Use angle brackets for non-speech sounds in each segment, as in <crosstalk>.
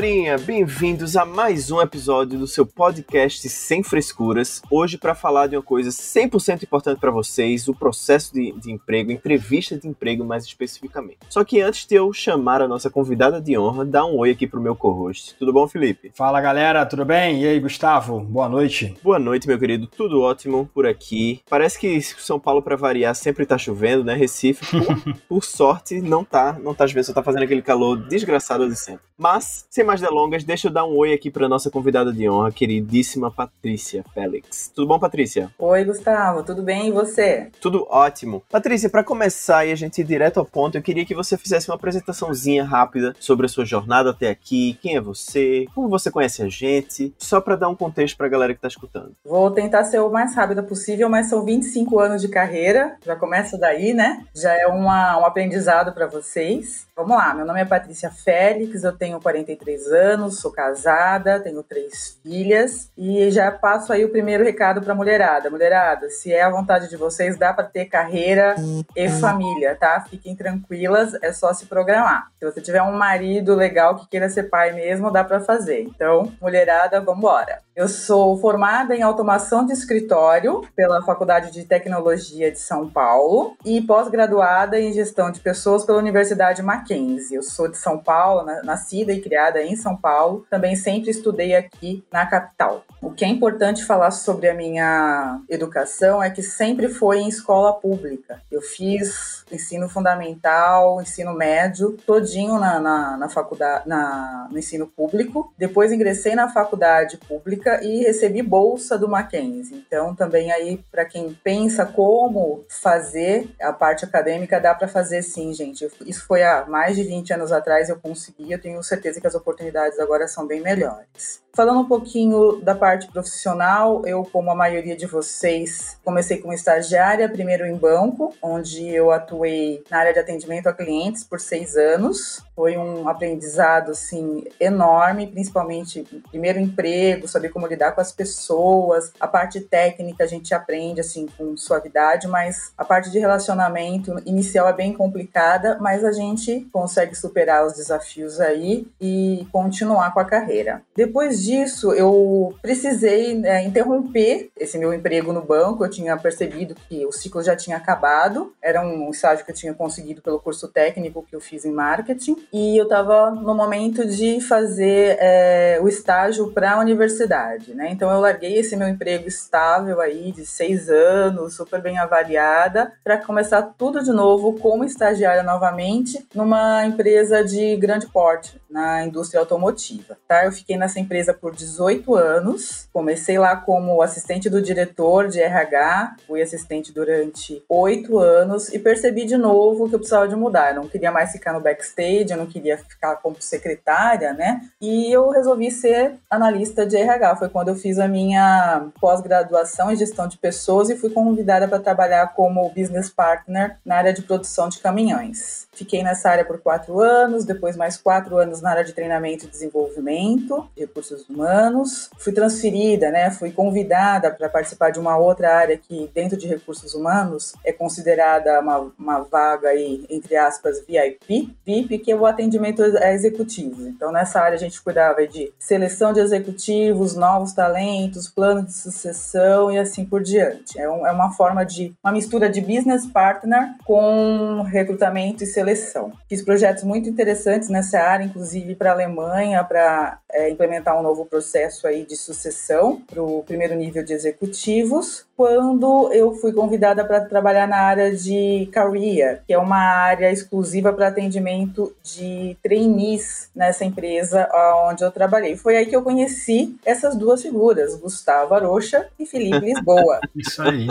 Galerinha, bem-vindos a mais um episódio do seu podcast Sem Frescuras. Hoje para falar de uma coisa 100% importante para vocês, o processo de, de, emprego, entrevista de emprego mais especificamente. Só que antes de eu chamar a nossa convidada de honra, dá um oi aqui pro meu co-host. Tudo bom, Felipe? Fala galera, tudo bem? E aí, Gustavo? Boa noite. Boa noite, meu querido. Tudo ótimo por aqui. Parece que São Paulo para variar sempre tá chovendo, né? Recife, por, <laughs> por sorte, não tá, não tá chovendo, só tá fazendo aquele calor desgraçado de sempre. Mas, sem mais delongas, deixa eu dar um oi aqui para nossa convidada de honra, queridíssima Patrícia Félix. Tudo bom, Patrícia? Oi, Gustavo, tudo bem e você? Tudo ótimo. Patrícia, para começar e a gente ir direto ao ponto, eu queria que você fizesse uma apresentaçãozinha rápida sobre a sua jornada até aqui, quem é você, como você conhece a gente, só para dar um contexto para a galera que tá escutando. Vou tentar ser o mais rápida possível, mas são 25 anos de carreira, já começa daí, né? Já é uma, um aprendizado para vocês. Vamos lá, meu nome é Patrícia Félix, eu tenho 43 anos, sou casada, tenho três filhas e já passo aí o primeiro recado para mulherada. Mulherada, se é a vontade de vocês, dá para ter carreira e família, tá? Fiquem tranquilas, é só se programar. Se você tiver um marido legal que queira ser pai mesmo, dá para fazer. Então, mulherada, vamos embora. Eu sou formada em automação de escritório pela Faculdade de Tecnologia de São Paulo e pós-graduada em gestão de pessoas pela Universidade Mackenzie. Eu sou de São Paulo, nascida e criada em São Paulo. Também sempre estudei aqui na capital. O que é importante falar sobre a minha educação é que sempre foi em escola pública. Eu fiz ensino fundamental, ensino médio, todinho na, na, na faculdade, na, no ensino público. Depois ingressei na faculdade pública e recebi bolsa do Mackenzie. Então, também aí, para quem pensa como fazer a parte acadêmica, dá para fazer sim, gente. Isso foi mais de 20 anos atrás, eu consegui, eu tenho certeza que as oportunidades agora são bem melhores. Falando um pouquinho da parte profissional, eu, como a maioria de vocês, comecei como estagiária, primeiro em banco, onde eu atuei na área de atendimento a clientes por seis anos. Foi um aprendizado, assim, enorme, principalmente primeiro emprego, saber como lidar com as pessoas. A parte técnica a gente aprende, assim, com suavidade, mas a parte de relacionamento inicial é bem complicada, mas a gente consegue superar os desafios aí e continuar com a carreira. Depois disso, eu precisei né, interromper esse meu emprego no banco. Eu tinha percebido que o ciclo já tinha acabado. Era um estágio que eu tinha conseguido pelo curso técnico que eu fiz em marketing. E eu estava no momento de fazer é, o estágio para a universidade. Né? Então, eu larguei esse meu emprego estável aí de seis anos, super bem avaliada, para começar tudo de novo como estagiária novamente numa empresa de grande porte na indústria automotiva. Tá? Eu fiquei nessa empresa por 18 anos. Comecei lá como assistente do diretor de RH, fui assistente durante oito anos e percebi de novo que eu precisava de mudar. Eu não queria mais ficar no backstage, eu não queria ficar como secretária, né? E eu resolvi ser analista de RH. Foi quando eu fiz a minha pós-graduação em gestão de pessoas e fui convidada para trabalhar como business partner na área de produção de caminhões. Fiquei nessa área por quatro anos, depois mais quatro anos na área de treinamento e desenvolvimento, recursos humanos. Fui transferida, né? Fui convidada para participar de uma outra área que, dentro de recursos humanos, é considerada uma, uma vaga aí, entre aspas, VIP. VIP, que é o atendimento a executivos. Então, nessa área a gente cuidava de seleção de executivos, novos talentos, plano de sucessão e assim por diante. É, um, é uma forma de uma mistura de business partner com recrutamento e seleção seleção. Fiz projetos muito interessantes nessa área, inclusive para a Alemanha, para é, implementar um novo processo aí de sucessão para o primeiro nível de executivos. Quando eu fui convidada para trabalhar na área de career, que é uma área exclusiva para atendimento de trainees nessa empresa onde eu trabalhei. Foi aí que eu conheci essas duas figuras, Gustavo Arocha e Felipe Lisboa. <laughs> Isso aí.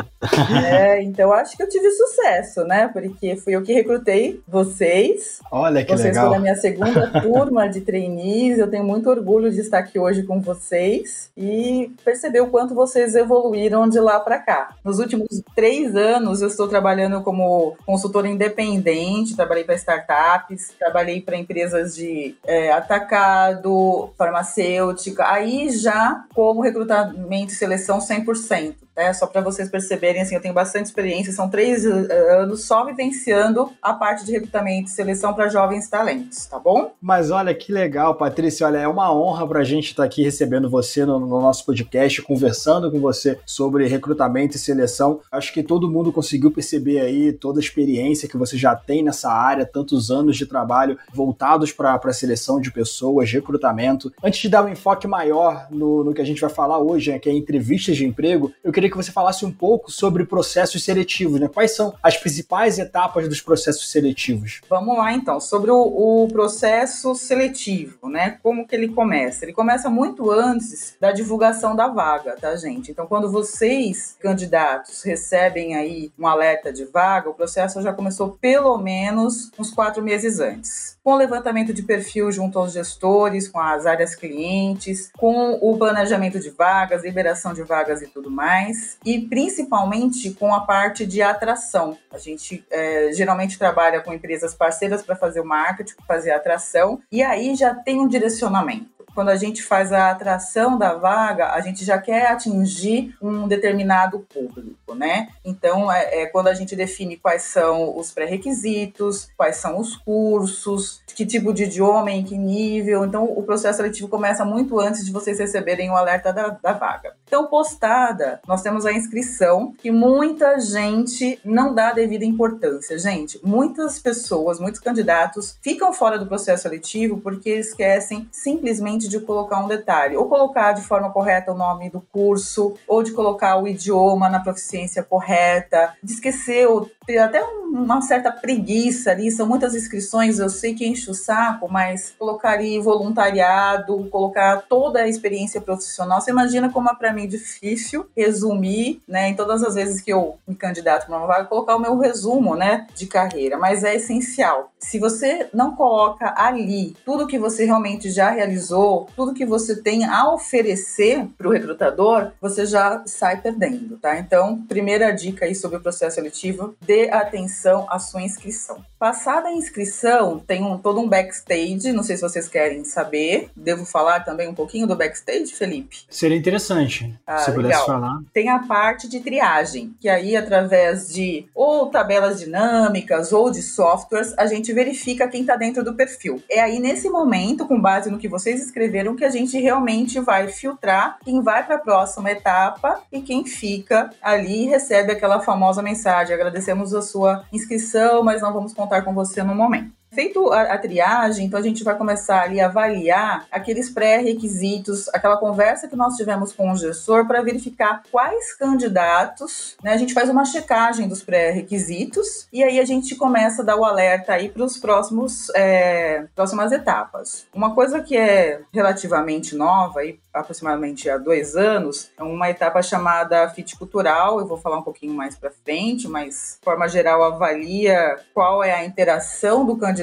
É, então acho que eu tive sucesso, né? Porque fui eu que recrutei vocês. Olha que vocês legal. Vocês foram a minha segunda <laughs> turma de trainees. Eu tenho muito orgulho de estar aqui hoje com vocês e perceber o quanto vocês evoluíram de lá para cá. Nos últimos três anos, eu estou trabalhando como consultora independente, trabalhei para startups, trabalhei para empresas de é, atacado, farmacêutica, aí já como recrutamento e seleção 100%. É só para vocês perceberem, assim, eu tenho bastante experiência, são três eh, anos só vivenciando a parte de recrutamento e seleção para jovens talentos, tá bom? Mas olha que legal, Patrícia, olha, é uma honra para a gente estar tá aqui recebendo você no, no nosso podcast, conversando com você sobre recrutamento e seleção. Acho que todo mundo conseguiu perceber aí toda a experiência que você já tem nessa área, tantos anos de trabalho voltados para a seleção de pessoas, recrutamento. Antes de dar um enfoque maior no, no que a gente vai falar hoje, né, que é entrevistas de emprego, eu queria que você falasse um pouco sobre processos seletivos, né? Quais são as principais etapas dos processos seletivos? Vamos lá então, sobre o, o processo seletivo, né? Como que ele começa? Ele começa muito antes da divulgação da vaga, tá, gente? Então, quando vocês, candidatos, recebem aí um alerta de vaga, o processo já começou pelo menos uns quatro meses antes. Com o levantamento de perfil junto aos gestores, com as áreas clientes, com o planejamento de vagas, liberação de vagas e tudo mais, e principalmente com a parte de atração. A gente é, geralmente trabalha com empresas parceiras para fazer o marketing, fazer a atração, e aí já tem um direcionamento quando a gente faz a atração da vaga, a gente já quer atingir um determinado público, né? Então, é, é quando a gente define quais são os pré-requisitos, quais são os cursos, que tipo de idioma, em que nível. Então, o processo seletivo começa muito antes de vocês receberem o alerta da, da vaga. Então, postada, nós temos a inscrição, que muita gente não dá devida importância. Gente, muitas pessoas, muitos candidatos ficam fora do processo seletivo porque esquecem simplesmente de colocar um detalhe, ou colocar de forma correta o nome do curso, ou de colocar o idioma na proficiência correta, de esquecer ou ter até uma certa preguiça ali, são muitas inscrições, eu sei que enche o saco, mas colocar ali voluntariado, colocar toda a experiência profissional, você imagina como é para mim difícil resumir, né, em todas as vezes que eu me candidato para uma vaga, colocar o meu resumo, né, de carreira, mas é essencial. Se você não coloca ali tudo que você realmente já realizou, tudo que você tem a oferecer para o recrutador, você já sai perdendo, tá? Então, primeira dica aí sobre o processo seletivo, dê atenção à sua inscrição. Passada a inscrição, tem um, todo um backstage, não sei se vocês querem saber. Devo falar também um pouquinho do backstage, Felipe? Seria interessante, ah, se legal. pudesse falar. Tem a parte de triagem, que aí através de ou tabelas dinâmicas ou de softwares, a gente verifica quem está dentro do perfil. É aí nesse momento, com base no que vocês escreveram, que a gente realmente vai filtrar quem vai para a próxima etapa e quem fica ali e recebe aquela famosa mensagem. Agradecemos a sua inscrição, mas não vamos contar com você no momento. Feito a, a, triagem, então a gente vai começar ali a avaliar aqueles pré-requisitos, aquela conversa que nós tivemos com o gestor para verificar quais candidatos, né? A gente faz uma checagem dos pré-requisitos e aí a gente começa a dar o alerta aí para os próximos é, próximas etapas. Uma coisa que é relativamente nova e aproximadamente há dois anos, é uma etapa chamada Fit Cultural. Eu vou falar um pouquinho mais para frente, mas de forma geral avalia qual é a interação do candidato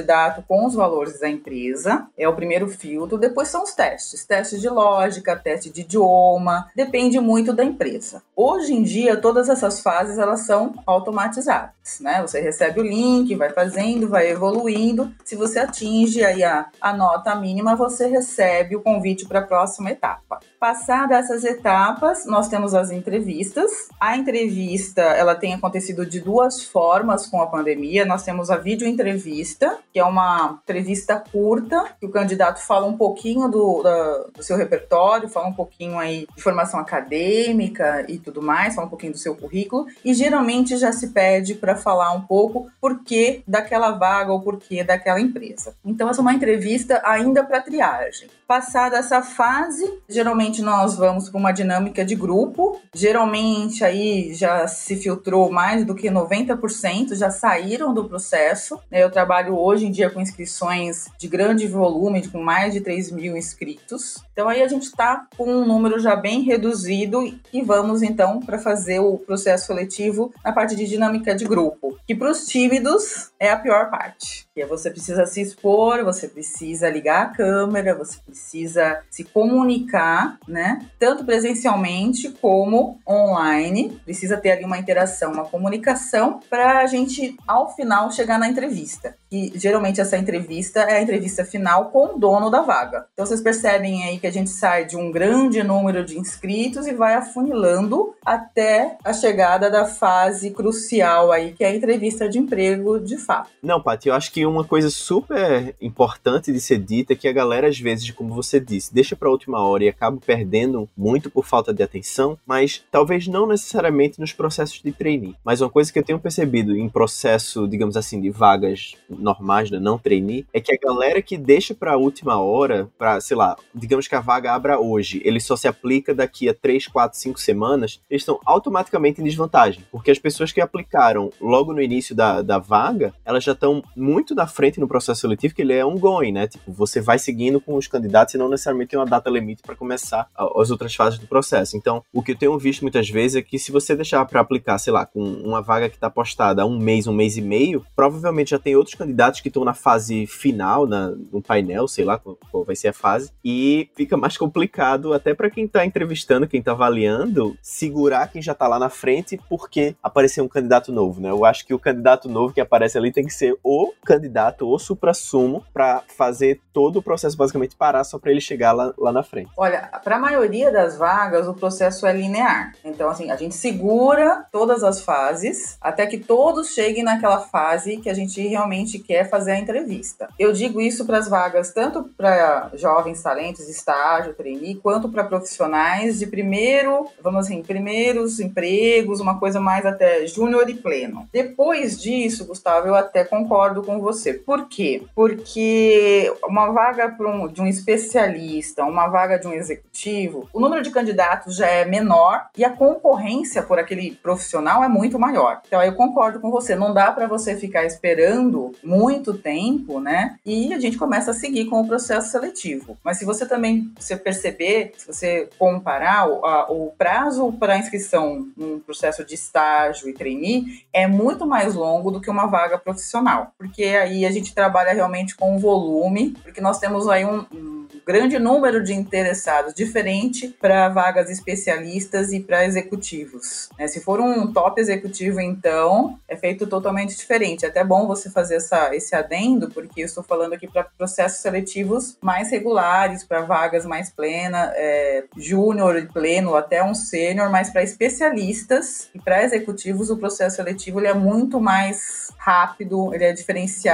com os valores da empresa. É o primeiro filtro. Depois são os testes, testes de lógica, teste de idioma, depende muito da empresa. Hoje em dia, todas essas fases elas são automatizadas, né? Você recebe o link, vai fazendo, vai evoluindo. Se você atinge aí a, a nota mínima, você recebe o convite para a próxima etapa. Passadas essas etapas, nós temos as entrevistas. A entrevista, ela tem acontecido de duas formas com a pandemia. Nós temos a vídeo entrevista, que é uma entrevista curta, que o candidato fala um pouquinho do, da, do seu repertório, fala um pouquinho aí de formação acadêmica e tudo mais, fala um pouquinho do seu currículo, e geralmente já se pede para falar um pouco por que daquela vaga ou por que daquela empresa. Então, essa é uma entrevista ainda para triagem. Passada essa fase, geralmente nós vamos para uma dinâmica de grupo. Geralmente aí já se filtrou mais do que 90%, já saíram do processo. Né? Eu trabalho hoje em dia com inscrições de grande volume, com mais de 3 mil inscritos. Então aí a gente está com um número já bem reduzido e vamos então para fazer o processo seletivo na parte de dinâmica de grupo, que para os tímidos é a pior parte. Que você precisa se expor, você precisa ligar a câmera, você precisa se comunicar, né? Tanto presencialmente como online. Precisa ter ali uma interação, uma comunicação para a gente, ao final, chegar na entrevista. E geralmente essa entrevista é a entrevista final com o dono da vaga. Então vocês percebem aí que a gente sai de um grande número de inscritos e vai afunilando até a chegada da fase crucial aí, que é a entrevista de emprego de fato. Não, Paty, eu acho que uma coisa super importante de ser dita é que a galera, às vezes, como você disse, deixa para a última hora e acaba perdendo muito por falta de atenção, mas talvez não necessariamente nos processos de trainee. Mas uma coisa que eu tenho percebido em processo, digamos assim, de vagas normais, né, não trainee, é que a galera que deixa para a última hora, para, sei lá, digamos que a vaga abra hoje, ele só se aplica daqui a 3, 4, 5 semanas, eles estão automaticamente em desvantagem, porque as pessoas que aplicaram logo no início da, da vaga, elas já estão muito na frente no processo seletivo, que ele é ongoing, né? Tipo, você vai seguindo com os candidatos e não necessariamente tem uma data limite para começar as outras fases do processo. Então, o que eu tenho visto muitas vezes é que se você deixar para aplicar, sei lá, com uma vaga que está postada há um mês, um mês e meio, provavelmente já tem outros candidatos que estão na fase final, na, no painel, sei lá qual vai ser a fase, e fica mais complicado até para quem está entrevistando, quem está avaliando, segurar quem já está lá na frente porque apareceu um candidato novo, né? Eu acho que o candidato novo que aparece ali tem que ser o candidato, o supra-sumo, para fazer todo o processo basicamente parar só para ele chegar lá, lá na frente. Olha, para a maioria das vagas, o processo é linear. Então, assim, a gente segura todas as fases até que todos cheguem naquela fase que a gente realmente quer fazer a entrevista. Eu digo isso para as vagas tanto para jovens talentos, estágio, trainee, quanto para profissionais de primeiro, vamos assim, primeiros empregos, uma coisa mais até júnior e pleno. Depois disso, Gustavo, eu até concordo com você. Por quê? Porque uma vaga um, de um especialista, uma vaga de um executivo, o número de candidatos já é menor e a concorrência por aquele profissional é muito maior. Então, eu concordo com você. Não dá para você ficar esperando muito tempo, né? E a gente começa a seguir com o processo seletivo. Mas se você também se perceber, se você comparar o, a, o prazo para inscrição num processo de estágio e trainee é muito mais longo do que uma vaga profissional, porque aí a gente trabalha realmente com volume, porque nós temos aí um, um grande número de interessados, diferente para vagas especialistas e para executivos. Né? Se for um top executivo, então, é feito totalmente diferente. É até bom você fazer essa, esse adendo, porque eu estou falando aqui para processos seletivos mais regulares, para vagas mais plenas, é, júnior e pleno, até um sênior, mas para especialistas e para executivos, o processo seletivo ele é muito mais rápido, ele é diferenciado,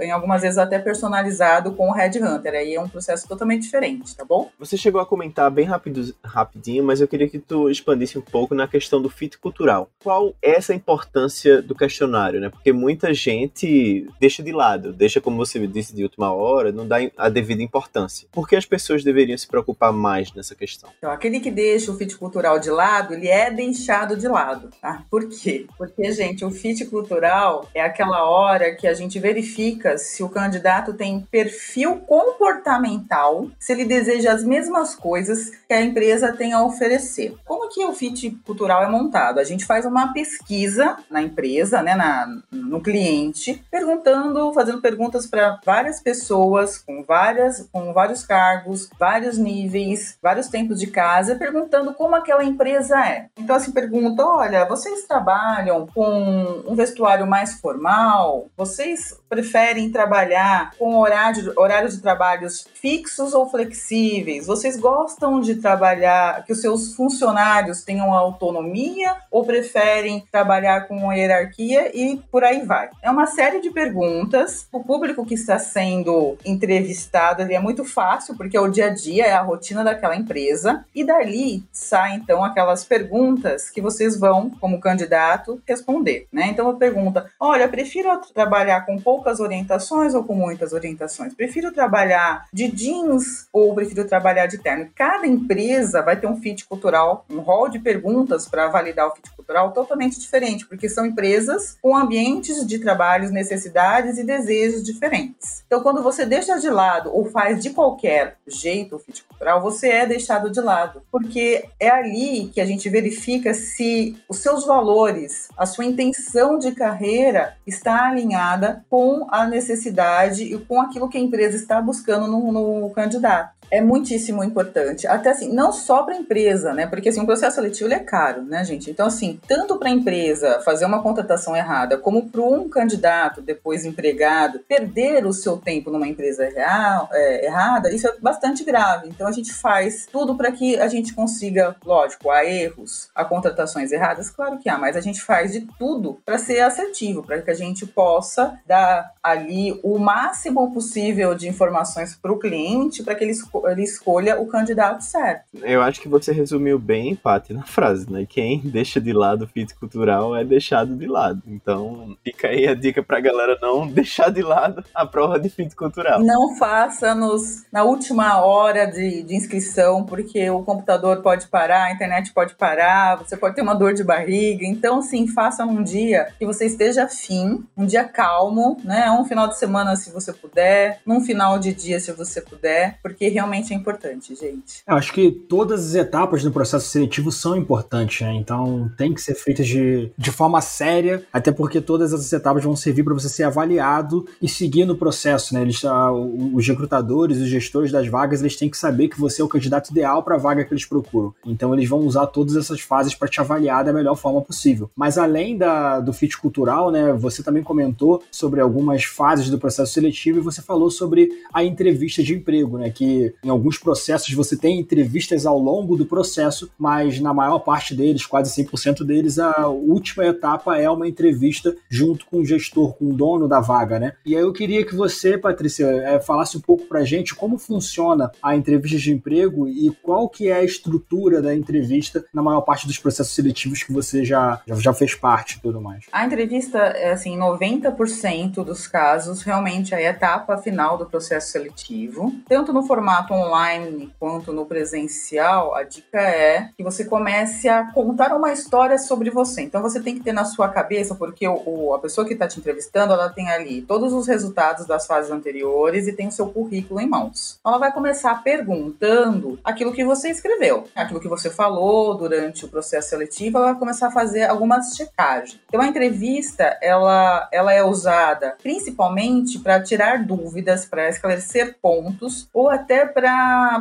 em algumas vezes até personalizado com o Headhunter. Aí é um processo totalmente diferente, tá bom? Você chegou a comentar bem rápido, rapidinho, mas eu queria que tu expandisse um pouco na questão do fit cultural. Qual é essa importância do questionário, né? Porque muita gente deixa de lado, deixa como você disse de última hora, não dá a devida importância. Por que as pessoas deveriam se preocupar mais nessa questão? Então, aquele que deixa o fit cultural de lado, ele é deixado de lado, tá? Por quê? Porque, gente, o fit cultural é aquela hora que a gente verifica se o candidato tem perfil comportamental, se ele deseja as mesmas coisas que a empresa tem a oferecer. Como que o fit cultural é montado? A gente faz uma pesquisa na empresa, né, na, no cliente, perguntando, fazendo perguntas para várias pessoas com várias, com vários cargos, vários níveis, vários tempos de casa, perguntando como aquela empresa é. Então assim pergunta, olha, vocês trabalham com um vestuário mais formal? Vocês preferem trabalhar com horário, horário de trabalhos fixos ou flexíveis? Vocês gostam de trabalhar que os seus funcionários tenham autonomia ou preferem trabalhar com uma hierarquia e por aí vai? É uma série de perguntas. O público que está sendo entrevistado é muito fácil porque é o dia a dia, é a rotina daquela empresa e dali saem então aquelas perguntas que vocês vão, como candidato, responder, né? Então a pergunta: olha, prefiro trabalhar com poucas orientações ou com muitas orientações? Prefiro trabalhar de jeans ou prefiro trabalhar de terno. Cada empresa vai ter um fit cultural, um rol de perguntas para validar o fit cultural totalmente diferente, porque são empresas com ambientes de trabalho, necessidades e desejos diferentes. Então, quando você deixa de lado ou faz de qualquer jeito o fit cultural, você é deixado de lado, porque é ali que a gente verifica se os seus valores, a sua intenção de carreira está alinhada com a necessidade e com aquilo que a empresa está buscando no, no candidato é muitíssimo importante. Até assim, não só para a empresa, né? Porque assim, um processo seletivo ele é caro, né, gente? Então, assim, tanto para a empresa fazer uma contratação errada, como para um candidato, depois empregado, perder o seu tempo numa empresa real, é, errada, isso é bastante grave. Então, a gente faz tudo para que a gente consiga, lógico, há erros, há contratações erradas, claro que há, mas a gente faz de tudo para ser assertivo, para que a gente possa dar ali o máximo possível de informações para o cliente, para que ele ele escolha o candidato certo. Eu acho que você resumiu bem, Paty, na frase, né? Quem deixa de lado o fit cultural é deixado de lado. Então, fica aí a dica pra galera não deixar de lado a prova de fit cultural. Não faça nos, na última hora de, de inscrição, porque o computador pode parar, a internet pode parar, você pode ter uma dor de barriga. Então, sim, faça num dia que você esteja afim, um dia calmo, né? Um final de semana, se você puder, num final de dia, se você puder, porque realmente realmente é importante, gente. Eu acho que todas as etapas do processo seletivo são importantes, né? Então tem que ser feitas de, de forma séria, até porque todas as etapas vão servir para você ser avaliado e seguir no processo, né? Eles, ah, os recrutadores, os gestores das vagas, eles têm que saber que você é o candidato ideal para a vaga que eles procuram. Então eles vão usar todas essas fases para te avaliar da melhor forma possível. Mas além da, do fit cultural, né? Você também comentou sobre algumas fases do processo seletivo e você falou sobre a entrevista de emprego, né? Que em alguns processos você tem entrevistas ao longo do processo, mas na maior parte deles, quase 100% deles, a última etapa é uma entrevista junto com o gestor, com o dono da vaga, né? E aí eu queria que você, Patrícia, é, falasse um pouco pra gente como funciona a entrevista de emprego e qual que é a estrutura da entrevista na maior parte dos processos seletivos que você já, já, já fez parte e tudo mais. A entrevista, é assim, 90% dos casos, realmente é a etapa final do processo seletivo, tanto no formato formato online quanto no presencial, a dica é que você comece a contar uma história sobre você. Então você tem que ter na sua cabeça, porque o, o a pessoa que está te entrevistando, ela tem ali todos os resultados das fases anteriores e tem o seu currículo em mãos. Ela vai começar perguntando aquilo que você escreveu, aquilo que você falou durante o processo seletivo, ela vai começar a fazer algumas checagens. Então a entrevista, ela, ela é usada principalmente para tirar dúvidas, para esclarecer pontos ou até para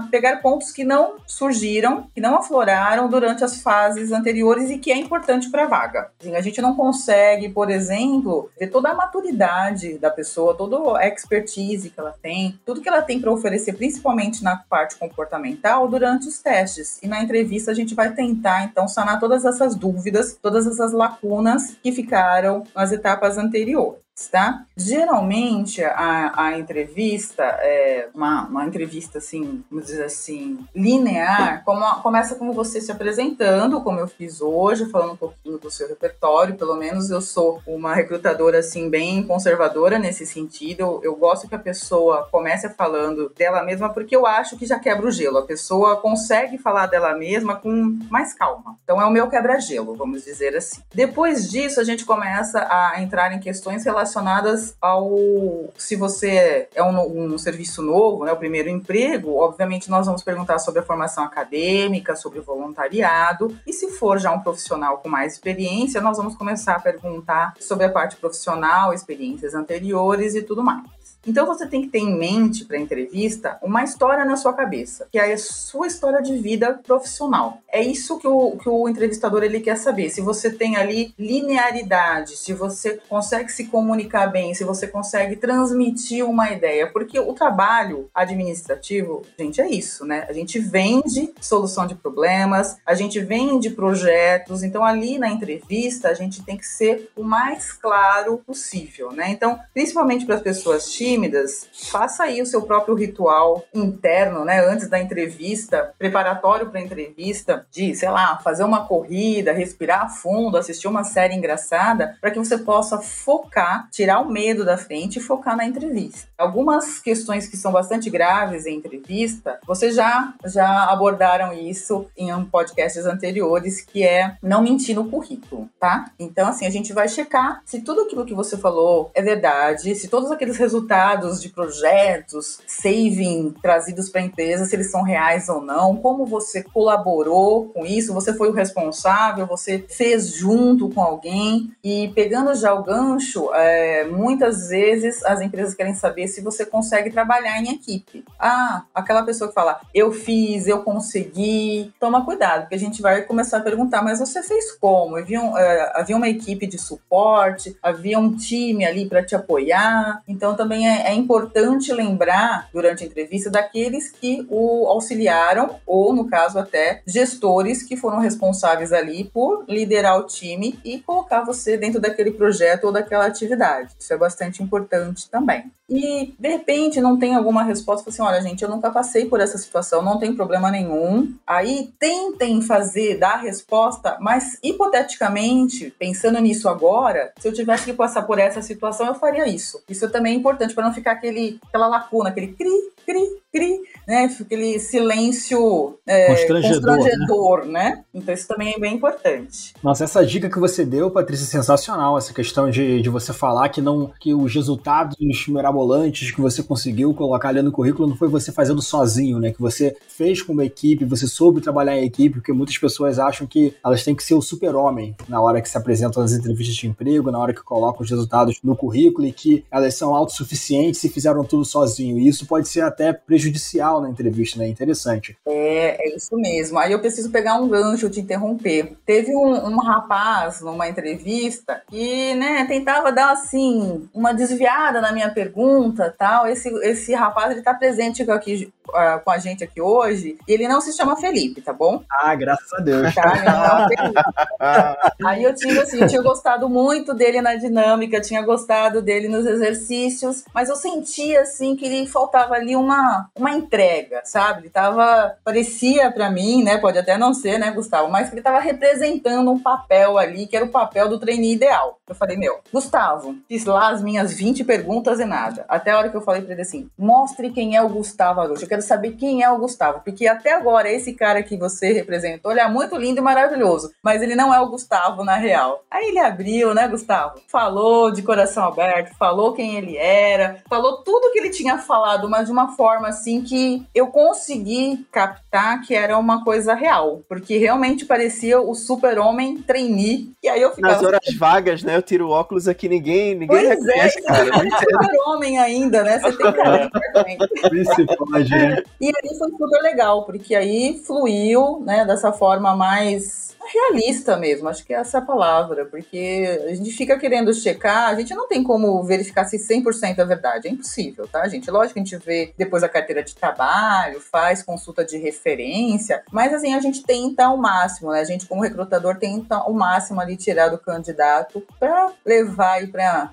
pegar pontos que não surgiram, que não afloraram durante as fases anteriores e que é importante para a vaga. Assim, a gente não consegue, por exemplo, ver toda a maturidade da pessoa, toda a expertise que ela tem, tudo que ela tem para oferecer, principalmente na parte comportamental, durante os testes. E na entrevista a gente vai tentar, então, sanar todas essas dúvidas, todas essas lacunas que ficaram nas etapas anteriores tá? Geralmente a, a entrevista é uma, uma entrevista assim, vamos dizer assim, linear, como, começa com você se apresentando, como eu fiz hoje, falando um pouquinho do seu repertório, pelo menos eu sou uma recrutadora assim bem conservadora nesse sentido. Eu, eu gosto que a pessoa comece falando dela mesma porque eu acho que já quebra o gelo. A pessoa consegue falar dela mesma com mais calma. Então é o meu quebra-gelo, vamos dizer assim. Depois disso, a gente começa a entrar em questões relacionadas relacionadas ao se você é um, um, serviço novo, né, o primeiro emprego, obviamente nós vamos perguntar sobre a formação acadêmica, sobre o voluntariado, e se for já um profissional com mais experiência, nós vamos começar a perguntar sobre a parte profissional, experiências anteriores e tudo mais. Então você tem que ter em mente para a entrevista uma história na sua cabeça, que é a sua história de vida profissional. É isso que o, que o entrevistador ele quer saber. Se você tem ali linearidade, se você consegue se comunicar bem, se você consegue transmitir uma ideia, porque o trabalho administrativo, gente, é isso, né? A gente vende solução de problemas, a gente vende projetos, então ali na entrevista a gente tem que ser o mais claro possível, né? Então, principalmente para as pessoas tímidas, tímidas, faça aí o seu próprio ritual interno, né? Antes da entrevista, preparatório para entrevista, de, sei lá, fazer uma corrida, respirar fundo, assistir uma série engraçada, para que você possa focar, tirar o medo da frente e focar na entrevista. Algumas questões que são bastante graves em entrevista, vocês já, já abordaram isso em um podcasts anteriores, que é não mentir no currículo, tá? Então, assim, a gente vai checar se tudo aquilo que você falou é verdade, se todos aqueles resultados de projetos, saving trazidos para a empresa, se eles são reais ou não, como você colaborou com isso, você foi o responsável, você fez junto com alguém. E pegando já o gancho, é, muitas vezes as empresas querem saber se você consegue trabalhar em equipe. Ah, aquela pessoa que fala, eu fiz, eu consegui. Toma cuidado, porque a gente vai começar a perguntar, mas você fez como? Havia, um, é, havia uma equipe de suporte, havia um time ali para te apoiar. Então também é, é importante lembrar durante a entrevista daqueles que o auxiliaram, ou no caso até gestores que foram responsáveis ali por liderar o time e colocar você dentro daquele projeto ou daquela atividade. Isso é bastante importante também. E de repente não tem alguma resposta, assim, olha gente, eu nunca passei por essa situação, não tem problema nenhum. Aí tentem fazer, dar a resposta, mas hipoteticamente, pensando nisso agora, se eu tivesse que passar por essa situação, eu faria isso. Isso também é importante para não ficar aquele, aquela lacuna, aquele cri, cri, cri, né? Aquele silêncio é, constrangedor, constrangedor né? né? Então isso também é bem importante. Nossa, essa dica que você deu, Patrícia, é sensacional. Essa questão de, de você falar que não que os resultados mirabolantes que você conseguiu colocar ali no currículo não foi você fazendo sozinho, né? Que você fez com uma equipe, você soube trabalhar em equipe, porque muitas pessoas acham que elas têm que ser o super-homem na hora que se apresentam nas entrevistas de emprego, na hora que colocam os resultados no currículo e que elas são autossuficientes e fizeram tudo sozinho. E isso pode ser até prejudicial na entrevista, né? Interessante. É, é isso mesmo. Aí eu preciso pegar um gancho de interromper. Teve um, um rapaz numa entrevista que, né, tentava dar assim uma desviada na minha pergunta, tal. Esse esse rapaz ele tá presente aqui uh, com a gente aqui hoje e ele não se chama Felipe, tá bom? Ah, graças a Deus. Tá, <laughs> Aí eu tive assim, eu tinha gostado muito dele na dinâmica, tinha gostado dele nos exercícios, mas eu sentia assim que ele faltava ali uma uma entrega, sabe? Ele tava parecia para mim, né, pode até não ser, né, Gustavo, mas que ele tava representando um papel ali, que era o papel do treino ideal. Eu falei, meu, Gustavo, fiz lá as minhas 20 perguntas e nada. Até a hora que eu falei para ele assim: "Mostre quem é o Gustavo Arujo. Eu quero saber quem é o Gustavo, porque até agora esse cara que você representou, ele é muito lindo e maravilhoso, mas ele não é o Gustavo na real". Aí ele abriu, né, Gustavo? Falou de coração aberto, falou quem ele era, falou tudo que ele tinha falado, mas de uma forma assim que eu consegui captar que era uma coisa real, porque realmente parecia o super-homem trainee. E aí eu ficava. Nas horas vagas, né? Eu tiro o óculos aqui, ninguém, ninguém pois é, reconhece, é, cara. super-homem ainda, né? Você tem cara de <laughs> né? E aí foi super legal, porque aí fluiu, né, dessa forma mais realista mesmo, acho que essa é a palavra, porque a gente fica querendo checar, a gente não tem como verificar se 100% é verdade, é impossível, tá, gente? Lógico que a gente vê depois a carteira de trabalho, faz consulta de referência, mas assim, a gente tenta ao máximo, né? A gente, como recrutador, tenta ao máximo ali tirar do candidato para levar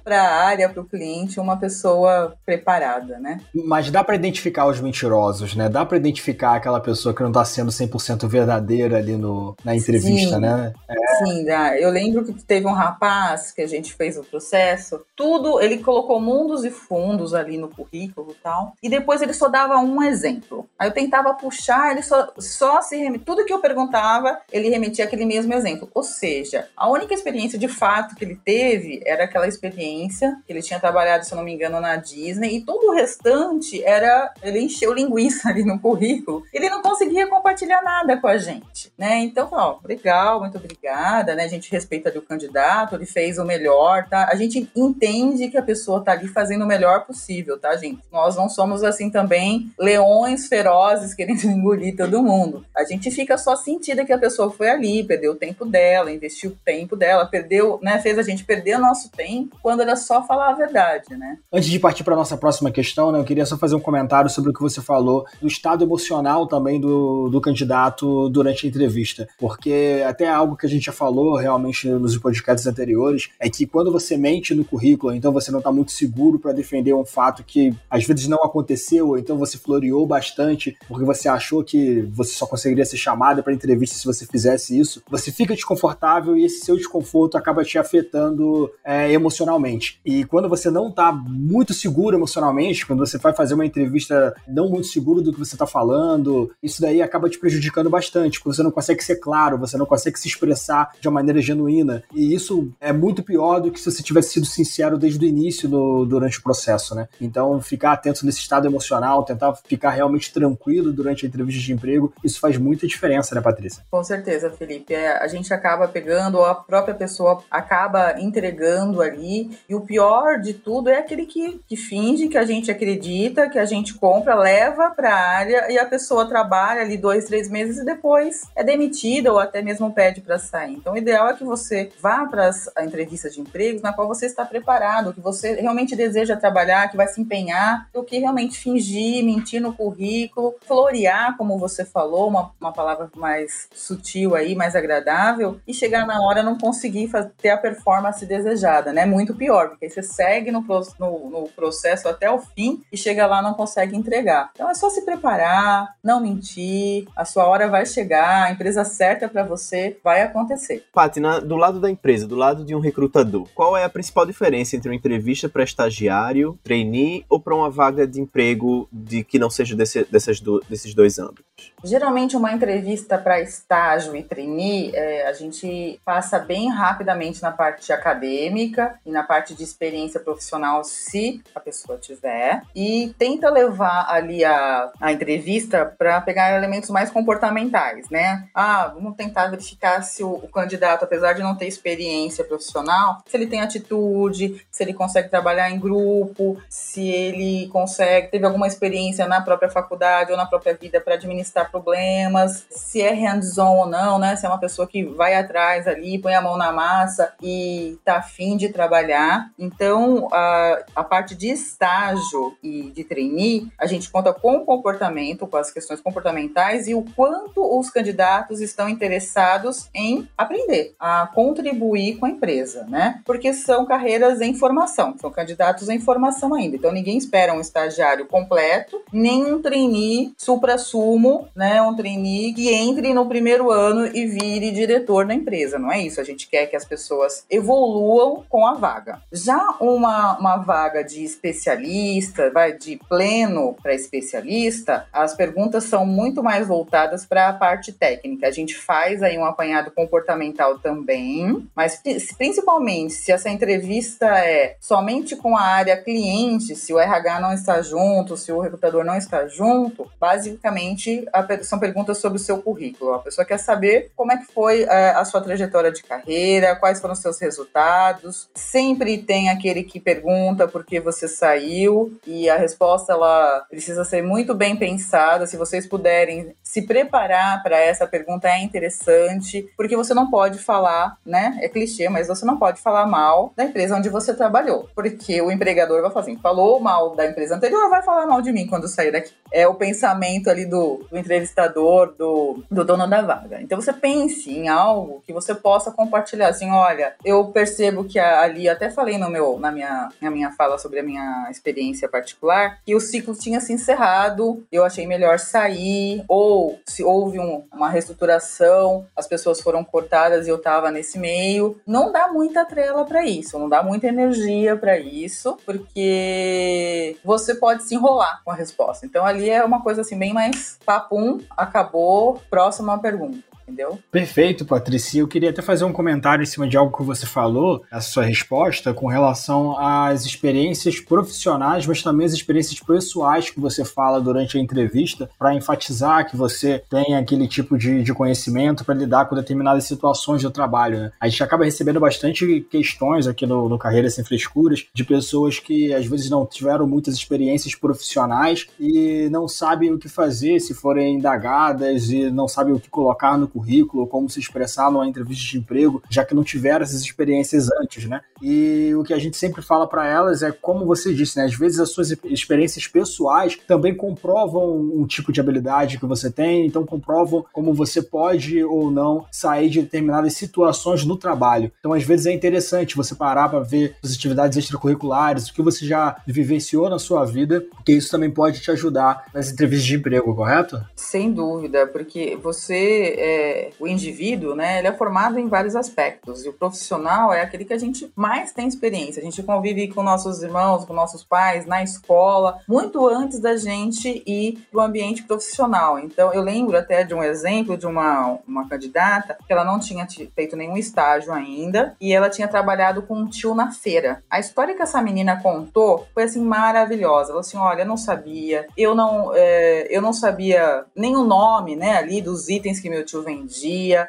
para a área, para o cliente, uma pessoa preparada, né? Mas dá para identificar os mentirosos, né? Dá para identificar aquela pessoa que não está sendo 100% verdadeira ali no, na entrevista. Sim sim, né? É. Sim, eu lembro que teve um rapaz que a gente fez o processo, tudo, ele colocou mundos e fundos ali no currículo e tal, e depois ele só dava um exemplo. Aí eu tentava puxar, ele só, só se remetia, tudo que eu perguntava, ele remetia aquele mesmo exemplo. Ou seja, a única experiência de fato que ele teve era aquela experiência que ele tinha trabalhado, se eu não me engano, na Disney, e todo o restante era, ele encheu linguiça ali no currículo. Ele não conseguia compartilhar nada com a gente, né? Então, ó, legal muito obrigada, né? A gente respeita ali o candidato, ele fez o melhor, tá? A gente entende que a pessoa tá ali fazendo o melhor possível, tá, gente? Nós não somos assim também leões ferozes ferozes querendo <laughs> engolir todo mundo. A gente fica só sentida que a pessoa foi ali, perdeu o tempo dela, investiu o tempo dela, perdeu, né, fez a gente perder o nosso tempo quando era só falar a verdade, né? Antes de partir para nossa próxima questão, né, eu queria só fazer um comentário sobre o que você falou do estado emocional também do, do candidato durante a entrevista, porque até algo que a gente já falou realmente nos podcasts anteriores é que quando você mente no currículo, então você não está muito seguro para defender um fato que às vezes não aconteceu, ou então você floreou bastante porque você achou que você só conseguiria ser chamada para entrevista se você fizesse isso, você fica desconfortável e esse seu desconforto acaba te afetando é, emocionalmente. E quando você não está muito seguro emocionalmente, quando você vai fazer uma entrevista não muito seguro do que você está falando, isso daí acaba te prejudicando bastante, porque você não consegue ser claro, você não consegue se expressar de uma maneira genuína. E isso é muito pior do que se você tivesse sido sincero desde o início do, durante o processo, né? Então, ficar atento nesse estado emocional, tentar ficar realmente tranquilo durante a entrevista de emprego, isso faz muita diferença, né, Patrícia? Com certeza, Felipe. É, a gente acaba pegando, a própria pessoa acaba entregando ali, e o pior de tudo é aquele que, que finge que a gente acredita, que a gente compra, leva para a área e a pessoa trabalha ali dois, três meses e depois é demitida ou até mesmo pede para sair. Então, o ideal é que você vá para as entrevistas de empregos na qual você está preparado, que você realmente deseja trabalhar, que vai se empenhar, do que realmente fingir, mentir no currículo, florear, como você falou, uma, uma palavra mais sutil aí, mais agradável, e chegar na hora não conseguir fazer, ter a performance desejada, né? Muito pior, porque aí você segue no, no, no processo até o fim e chega lá não consegue entregar. Então é só se preparar, não mentir, a sua hora vai chegar, a empresa certa para você vai acontecer. Paty, do lado da empresa, do lado de um recrutador, qual é a principal diferença entre uma entrevista para estagiário, trainee ou para uma vaga de emprego de que não seja desse, dessas do, desses dois âmbitos? Geralmente, uma entrevista para estágio e trainee, é, a gente passa bem rapidamente na parte acadêmica e na parte de experiência profissional, se a pessoa tiver, e tenta levar ali a, a entrevista para pegar elementos mais comportamentais, né? Ah, vamos tentar verificar se o, o candidato, apesar de não ter experiência profissional, se ele tem atitude, se ele consegue trabalhar em grupo, se ele consegue, teve alguma experiência na própria faculdade ou na própria vida para administrar problemas, se é hands-on ou não, né? Se é uma pessoa que vai atrás ali, põe a mão na massa e tá afim de trabalhar. Então, a, a parte de estágio e de trainee, a gente conta com o comportamento, com as questões comportamentais e o quanto os candidatos estão interessados em aprender, a contribuir com a empresa, né? Porque são carreiras em formação, são candidatos em formação ainda. Então, ninguém espera um estagiário completo, nem um trainee supra-sumo, né? Um trainee que entre no primeiro ano e vire diretor da empresa. Não é isso. A gente quer que as pessoas evoluam com a vaga. Já uma, uma vaga de especialista, vai de pleno para especialista, as perguntas são muito mais voltadas para a parte técnica. A gente faz aí um apanhado comportamental também, mas principalmente se essa entrevista é somente com a área cliente, se o RH não está junto, se o recrutador não está junto, basicamente a, são perguntas sobre o seu currículo. A pessoa quer saber como é que foi é, a sua trajetória de carreira, quais foram os seus resultados. Sempre tem aquele que pergunta por que você saiu e a resposta ela precisa ser muito bem pensada. Se vocês puderem se preparar para essa pergunta é interessante, porque você não pode falar, né? É clichê, mas você não pode falar mal da empresa onde você trabalhou, porque o empregador vai falar assim, falou mal da empresa anterior, vai falar mal de mim quando sair daqui. É o pensamento ali do, do entrevistador, do, do dono da vaga. Então você pense em algo que você possa compartilhar, assim, olha, eu percebo que ali, até falei no meu, na minha, na minha fala sobre a minha experiência particular, que o ciclo tinha se encerrado, eu achei melhor sair, ou se houve um, uma reestruturação, as pessoas foram cortadas e eu tava nesse meio. Não dá muita trela para isso, não dá muita energia para isso, porque você pode se enrolar com a resposta. Então ali é uma coisa assim bem mais papum, acabou, próxima pergunta. Entendeu? Perfeito, Patrícia. Eu queria até fazer um comentário em cima de algo que você falou, a sua resposta, com relação às experiências profissionais, mas também as experiências pessoais que você fala durante a entrevista, para enfatizar que você tem aquele tipo de, de conhecimento para lidar com determinadas situações do trabalho. Né? A gente acaba recebendo bastante questões aqui no, no Carreira Sem Frescuras de pessoas que às vezes não tiveram muitas experiências profissionais e não sabem o que fazer se forem indagadas e não sabem o que colocar no currículo, como se expressar numa entrevista de emprego, já que não tiveram essas experiências antes, né? E o que a gente sempre fala para elas é como você disse, né? Às vezes as suas experiências pessoais também comprovam um tipo de habilidade que você tem, então comprovam como você pode ou não sair de determinadas situações no trabalho. Então, às vezes é interessante você parar para ver as atividades extracurriculares, o que você já vivenciou na sua vida, porque isso também pode te ajudar nas entrevistas de emprego, correto? Sem dúvida, porque você, é, o indivíduo, né, ele é formado em vários aspectos e o profissional é aquele que a gente mais tem experiência. A gente convive com nossos irmãos, com nossos pais, na escola, muito antes da gente ir para o ambiente profissional. Então, eu lembro até de um exemplo de uma, uma candidata que ela não tinha feito nenhum estágio ainda e ela tinha trabalhado com um tio na feira. A história que essa menina contou foi assim maravilhosa. Ela assim, olha, eu não sabia, eu não, é, eu não sabia nem o nome, né, ali dos itens que meu tio vendia,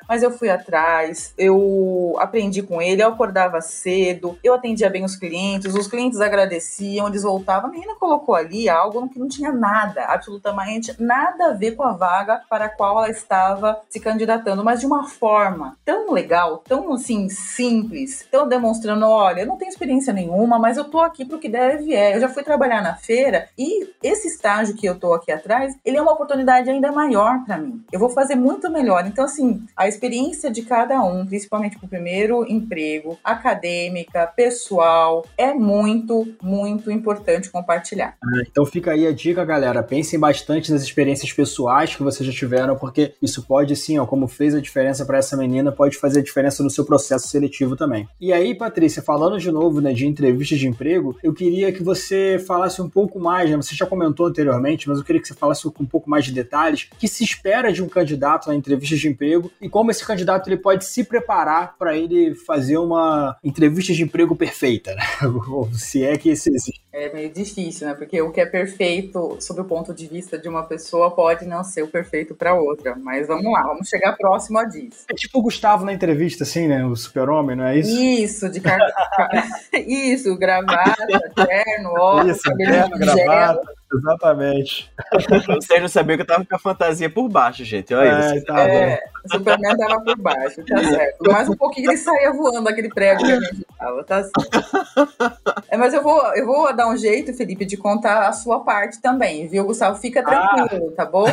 mas eu fui atrás, eu aprendi com ele, eu acordava cedo, eu atendia bem os clientes, os clientes agradeciam, eles voltavam. A menina colocou ali algo que não tinha nada, absolutamente nada a ver com a vaga para a qual ela estava se candidatando, mas de uma forma tão legal, tão assim simples, tão demonstrando, olha, eu não tenho experiência nenhuma, mas eu tô aqui pro que deve é. Eu já fui trabalhar na feira e esse estágio que eu tô aqui atrás, ele é uma oportunidade ainda maior para mim. Eu vou fazer muito melhor. Então assim, a experiência de cada um, principalmente pro primeiro emprego, acadêmica, pessoal, é muito, muito importante compartilhar. Ah, então fica aí a dica, galera. Pensem bastante nas experiências pessoais que vocês já tiveram, porque isso pode sim, ó, como fez a diferença para essa menina, pode fazer a diferença no seu processo seletivo também. E aí, Patrícia, falando de novo né, de entrevistas de emprego, eu queria que você falasse um pouco mais, né, você já comentou anteriormente, mas eu queria que você falasse com um pouco mais de detalhes, que se espera de um candidato na entrevista de emprego e como esse candidato ele pode se preparar para ele fazer uma entrevista de emprego perfeita, né? <laughs> se é que esse existe. É meio difícil, né? Porque o que é perfeito sob o ponto de vista de uma pessoa pode não ser o perfeito para outra. Mas vamos lá, vamos chegar próximo a disso. É tipo o Gustavo na entrevista, assim, né? O super-homem, não é isso? Isso, de car... <laughs> Isso, gravata, <laughs> terno, óculos, cabelo terno, gravata. Exatamente. <laughs> Vocês não sabiam que eu tava com a fantasia por baixo, gente. Olha é, isso. Tá é, o Superman tava por baixo, tá certo. Mais um pouquinho ele saía voando aquele prego que a gente tava, tá certo. É, mas eu vou, eu vou dar um jeito, Felipe, de contar a sua parte também, viu, Gustavo? Fica tranquilo, ah. tá bom?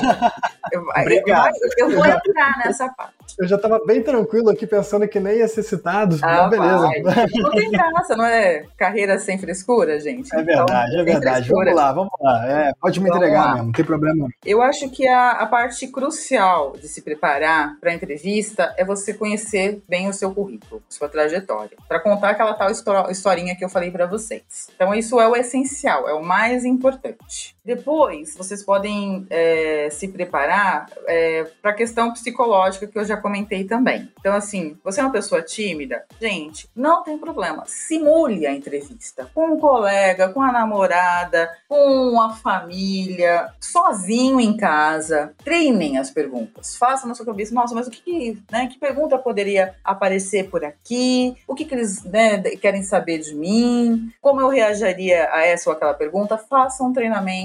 Eu, Obrigado. Eu, eu, vou entrar nessa parte. Eu já tava bem tranquilo aqui, pensando que nem ia ser citado. Ah, beleza. Vai. Não tem graça, não é carreira sem frescura, gente? É verdade, então, é verdade. Vamos lá, vamos lá. É, pode me entregar mesmo, não tem problema. Eu acho que a, a parte crucial de se preparar para a entrevista é você conhecer bem o seu currículo, sua trajetória, para contar aquela tal historinha que eu falei para vocês. Então, isso é o essencial, é o mais importante. Depois, vocês podem é, se preparar é, para a questão psicológica que eu já comentei também. Então, assim, você é uma pessoa tímida? Gente, não tem problema. Simule a entrevista com um colega, com a namorada, com a família, sozinho em casa. Treinem as perguntas. Faça na sua cabeça, nossa, mas o que, né, que pergunta poderia aparecer por aqui? O que, que eles né, querem saber de mim? Como eu reagiria a essa ou aquela pergunta? Façam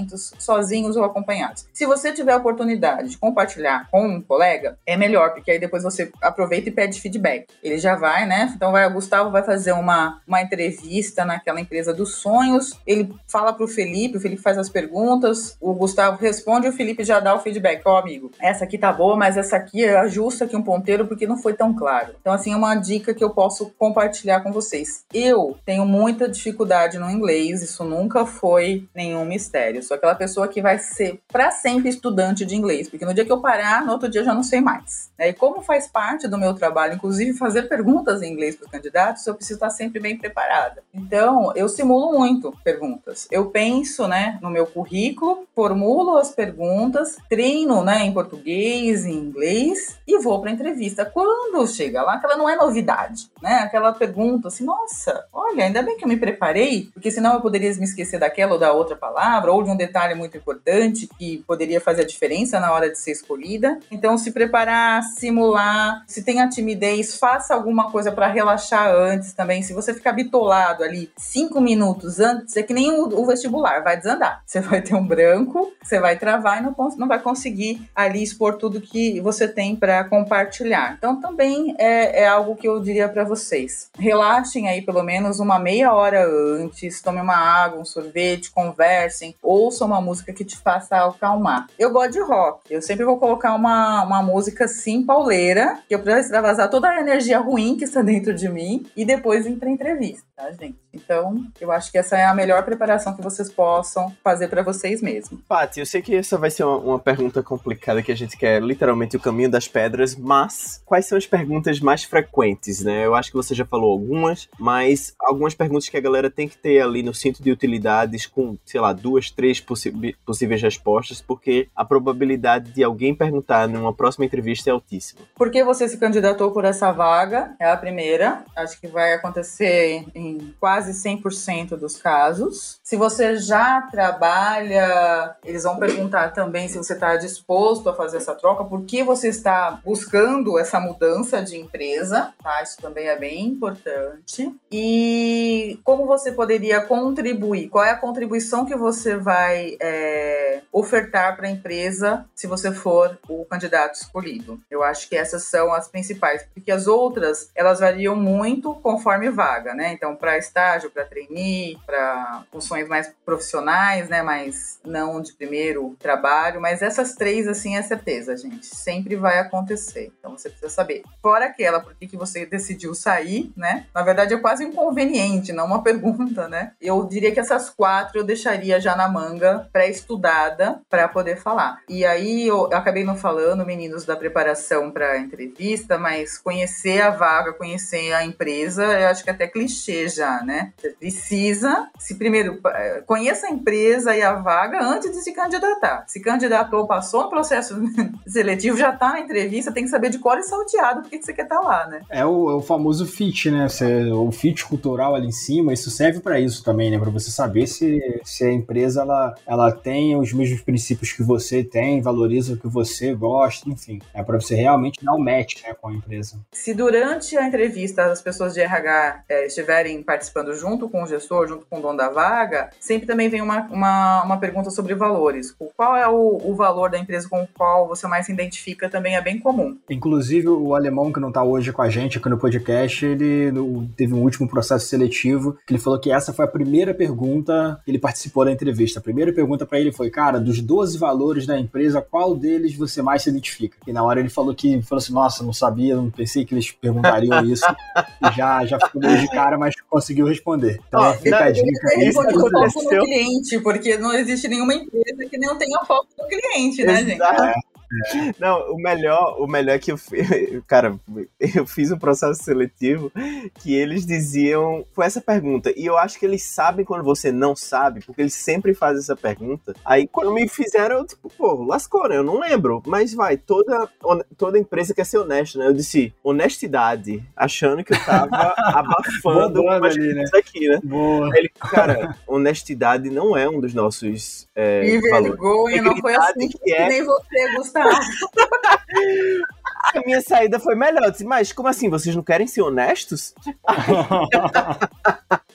treinamentos sozinhos ou acompanhados. Se você tiver a oportunidade de compartilhar com um colega, é melhor, porque aí depois você aproveita e pede feedback. Ele já vai, né? Então vai, o Gustavo vai fazer uma, uma entrevista naquela empresa dos sonhos. Ele fala pro Felipe, o Felipe faz as perguntas, o Gustavo responde e o Felipe já dá o feedback. Ó, oh, amigo, essa aqui tá boa, mas essa aqui ajusta aqui um ponteiro porque não foi tão claro. Então, assim, é uma dica que eu posso compartilhar com vocês. Eu tenho muita dificuldade no inglês, isso nunca foi nenhum mistério. Só aquela pessoa que vai ser para sempre estudante de inglês, porque no dia que eu parar, no outro dia eu já não sei mais. Né? E como faz parte do meu trabalho, inclusive fazer perguntas em inglês para os candidatos, eu preciso estar sempre bem preparada. Então, eu simulo muito perguntas. Eu penso, né, no meu currículo, formulo as perguntas, treino, né, em português, em inglês e vou para entrevista. Quando chega lá, aquela não é novidade, né? Aquela pergunta assim, nossa, olha, ainda bem que eu me preparei, porque senão eu poderia me esquecer daquela ou da outra palavra ou de um detalhe muito importante que poderia fazer a diferença na hora de ser escolhida. Então, se preparar, simular, se tem a timidez, faça alguma coisa para relaxar antes também. Se você ficar bitolado ali cinco minutos antes, é que nem o, o vestibular, vai desandar. <laughs> Você vai ter um branco, você vai travar e não, não vai conseguir ali expor tudo que você tem para compartilhar. Então, também é, é algo que eu diria para vocês. Relaxem aí pelo menos uma meia hora antes, tome uma água, um sorvete, conversem, ouçam uma música que te faça acalmar. Eu gosto de rock, eu sempre vou colocar uma, uma música assim, pauleira, que eu preciso extravasar toda a energia ruim que está dentro de mim e depois ir pra entrevista, tá, gente? Então, eu acho que essa é a melhor preparação que vocês possam fazer para vocês mesmos. Paty, eu sei que essa vai ser uma, uma, pergunta complicada que a gente quer literalmente o caminho das pedras, mas quais são as perguntas mais frequentes, né? Eu acho que você já falou algumas, mas algumas perguntas que a galera tem que ter ali no cinto de utilidades com, sei lá, duas, três possíveis respostas, porque a probabilidade de alguém perguntar numa próxima entrevista é altíssima. Por que você se candidatou por essa vaga? É a primeira. Acho que vai acontecer em quase 100% dos casos. Se você já trabalha, eles vão perguntar também se você está disposto a fazer essa troca, por que você está buscando essa mudança de empresa, tá? Isso também é bem importante. E como você poderia contribuir? Qual é a contribuição que você vai é, ofertar para a empresa se você for o candidato escolhido? Eu acho que essas são as principais, porque as outras elas variam muito conforme vaga, né? Então, para estágio, para trainee, para funções mais profissionais, né? Mas não de primeiro trabalho. Mas essas três, assim, é certeza, gente. Sempre vai acontecer. Então, você precisa saber. Fora aquela, por que, que você decidiu sair, né? Na verdade, é quase inconveniente, não uma <laughs> pergunta, né? Eu diria que essas quatro eu deixaria já na manga, pré-estudada, para poder falar. E aí, eu acabei não falando, meninos, da preparação para entrevista, mas conhecer a vaga, conhecer a empresa, eu acho que é até clichê já, né? Você precisa, se primeiro, eh, conheça a empresa e a vaga antes de se candidatar. Se candidatou, passou no processo <laughs> seletivo, já está na entrevista, tem que saber de qual e salteado porque que você quer estar tá lá, né? É o, é o famoso fit, né? Você, o fit cultural ali em cima, isso serve para isso também, né? Para você saber se, se a empresa ela, ela tem os mesmos princípios que você tem, valoriza o que você gosta, enfim. É para você realmente dar um match né, com a empresa. Se durante a entrevista as pessoas de RH é, estiverem participando junto com o gestor, junto com o dono da vaga, sempre também vem uma, uma, uma pergunta sobre valores. Qual é o, o valor da empresa com o qual você mais se identifica também é bem comum. Inclusive, o alemão que não está hoje com a gente aqui no podcast, ele teve um último processo seletivo que ele falou que essa foi a primeira pergunta que ele participou da entrevista. A primeira pergunta para ele foi, cara, dos 12 valores da empresa, qual deles você mais se identifica? E na hora ele falou que, falou assim, nossa, não sabia, não pensei que eles perguntariam isso. <laughs> já, já ficou meio de cara, mas conseguiu responder. Então oh, fica a dica aí. Foco no cliente, porque não existe nenhuma empresa que não tenha foco no cliente, né, Exato. gente? É. Não, o melhor, o melhor é que eu, <laughs> cara, eu fiz um processo seletivo que eles diziam, foi essa pergunta, e eu acho que eles sabem quando você não sabe, porque eles sempre fazem essa pergunta. Aí quando me fizeram, eu tipo, pô, lascou, né? Eu não lembro, mas vai, toda toda empresa quer ser honesta, né? Eu disse honestidade, achando que eu tava <laughs> abafando umas ali, né? aqui, né? Boa. Ele, cara, honestidade não é um dos nossos é, e vergonha, não foi assim que é... nem você, Gustavo <laughs> A minha saída foi melhor. disse, mas como assim? Vocês não querem ser honestos? <laughs>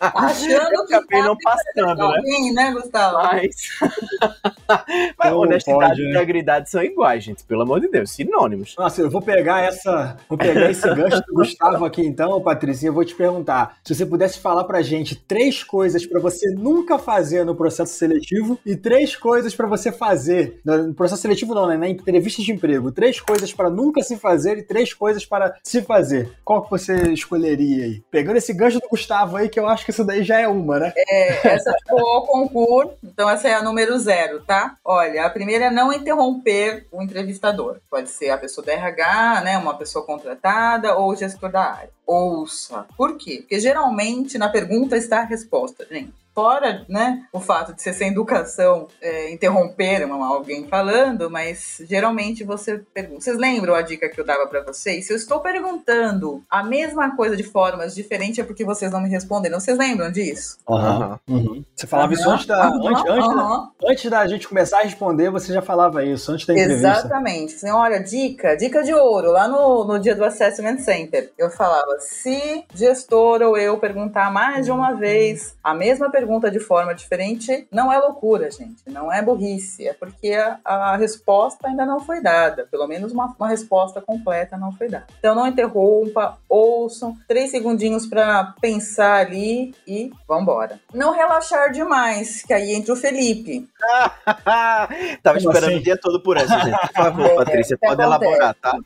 Achando eu que acabei não passando, né? Alguém, né, Gustavo? Mas, <laughs> Mas honestidade pode, e né? integridade são iguais, gente. Pelo amor de Deus, sinônimos. Nossa, eu vou pegar essa, vou pegar esse gancho do Gustavo aqui então, Patricinha, eu vou te perguntar. Se você pudesse falar pra gente três coisas para você nunca fazer no processo seletivo e três coisas para você fazer no processo seletivo não, né, na entrevista de emprego, três coisas para nunca se fazer e três coisas para se fazer. Qual que você escolheria aí? Pegando esse gancho do Gustavo aí que eu acho que isso daí já é uma, né? É, essa ficou ao concurso, então essa é a número zero, tá? Olha, a primeira é não interromper o entrevistador. Pode ser a pessoa da RH, né, uma pessoa contratada ou o gestor da área. Ouça. Por quê? Porque geralmente na pergunta está a resposta, gente fora né, o fato de ser sem educação é, interromper alguém falando, mas geralmente você pergunta. Vocês lembram a dica que eu dava para vocês? Se eu estou perguntando a mesma coisa de formas diferentes, é porque vocês não me responderam. Vocês lembram disso? Uhum. Uhum. Você falava uhum. isso antes da, antes, antes, da, antes da gente começar a responder, você já falava isso, antes da entrevista. Exatamente. Assim, olha, dica, dica de ouro, lá no, no dia do Assessment Center. Eu falava, se gestor ou eu perguntar mais de uma vez a mesma pergunta, pergunta de forma diferente não é loucura, gente. Não é burrice. É porque a, a resposta ainda não foi dada. Pelo menos uma, uma, resposta completa não foi dada. Então não interrompa, ouçam. Três segundinhos para pensar ali e vambora. Não relaxar demais, que aí entra o Felipe. <laughs> Tava esperando assim? o dia todo por essa, gente. Por favor, <laughs> é, Patrícia, pode acontece. elaborar, tá?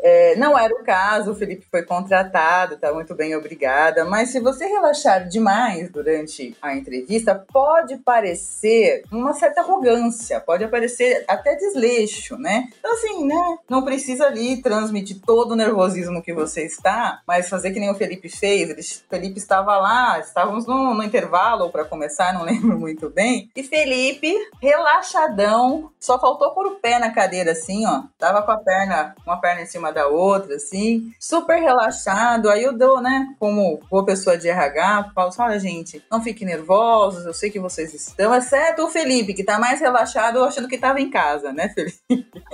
É, não era o caso, o Felipe foi contratado, tá muito bem, obrigada. Mas se você relaxar demais durante a entrevista, pode parecer uma certa arrogância, pode parecer até desleixo, né? Então, assim, né? Não precisa ali transmitir todo o nervosismo que você está, mas fazer que nem o Felipe fez. Ele, Felipe estava lá, estávamos no, no intervalo para começar, não <laughs> lembro muito bem. E Felipe, relaxadão, só faltou pôr o pé na cadeira, assim, ó. Tava com a perna, uma perna em cima da outra, assim, super relaxado. Aí eu dou, né, como boa pessoa de RH, falo assim: olha, gente, não fique nervosos, eu sei que vocês estão, exceto o Felipe, que tá mais relaxado, achando que tava em casa, né, Felipe?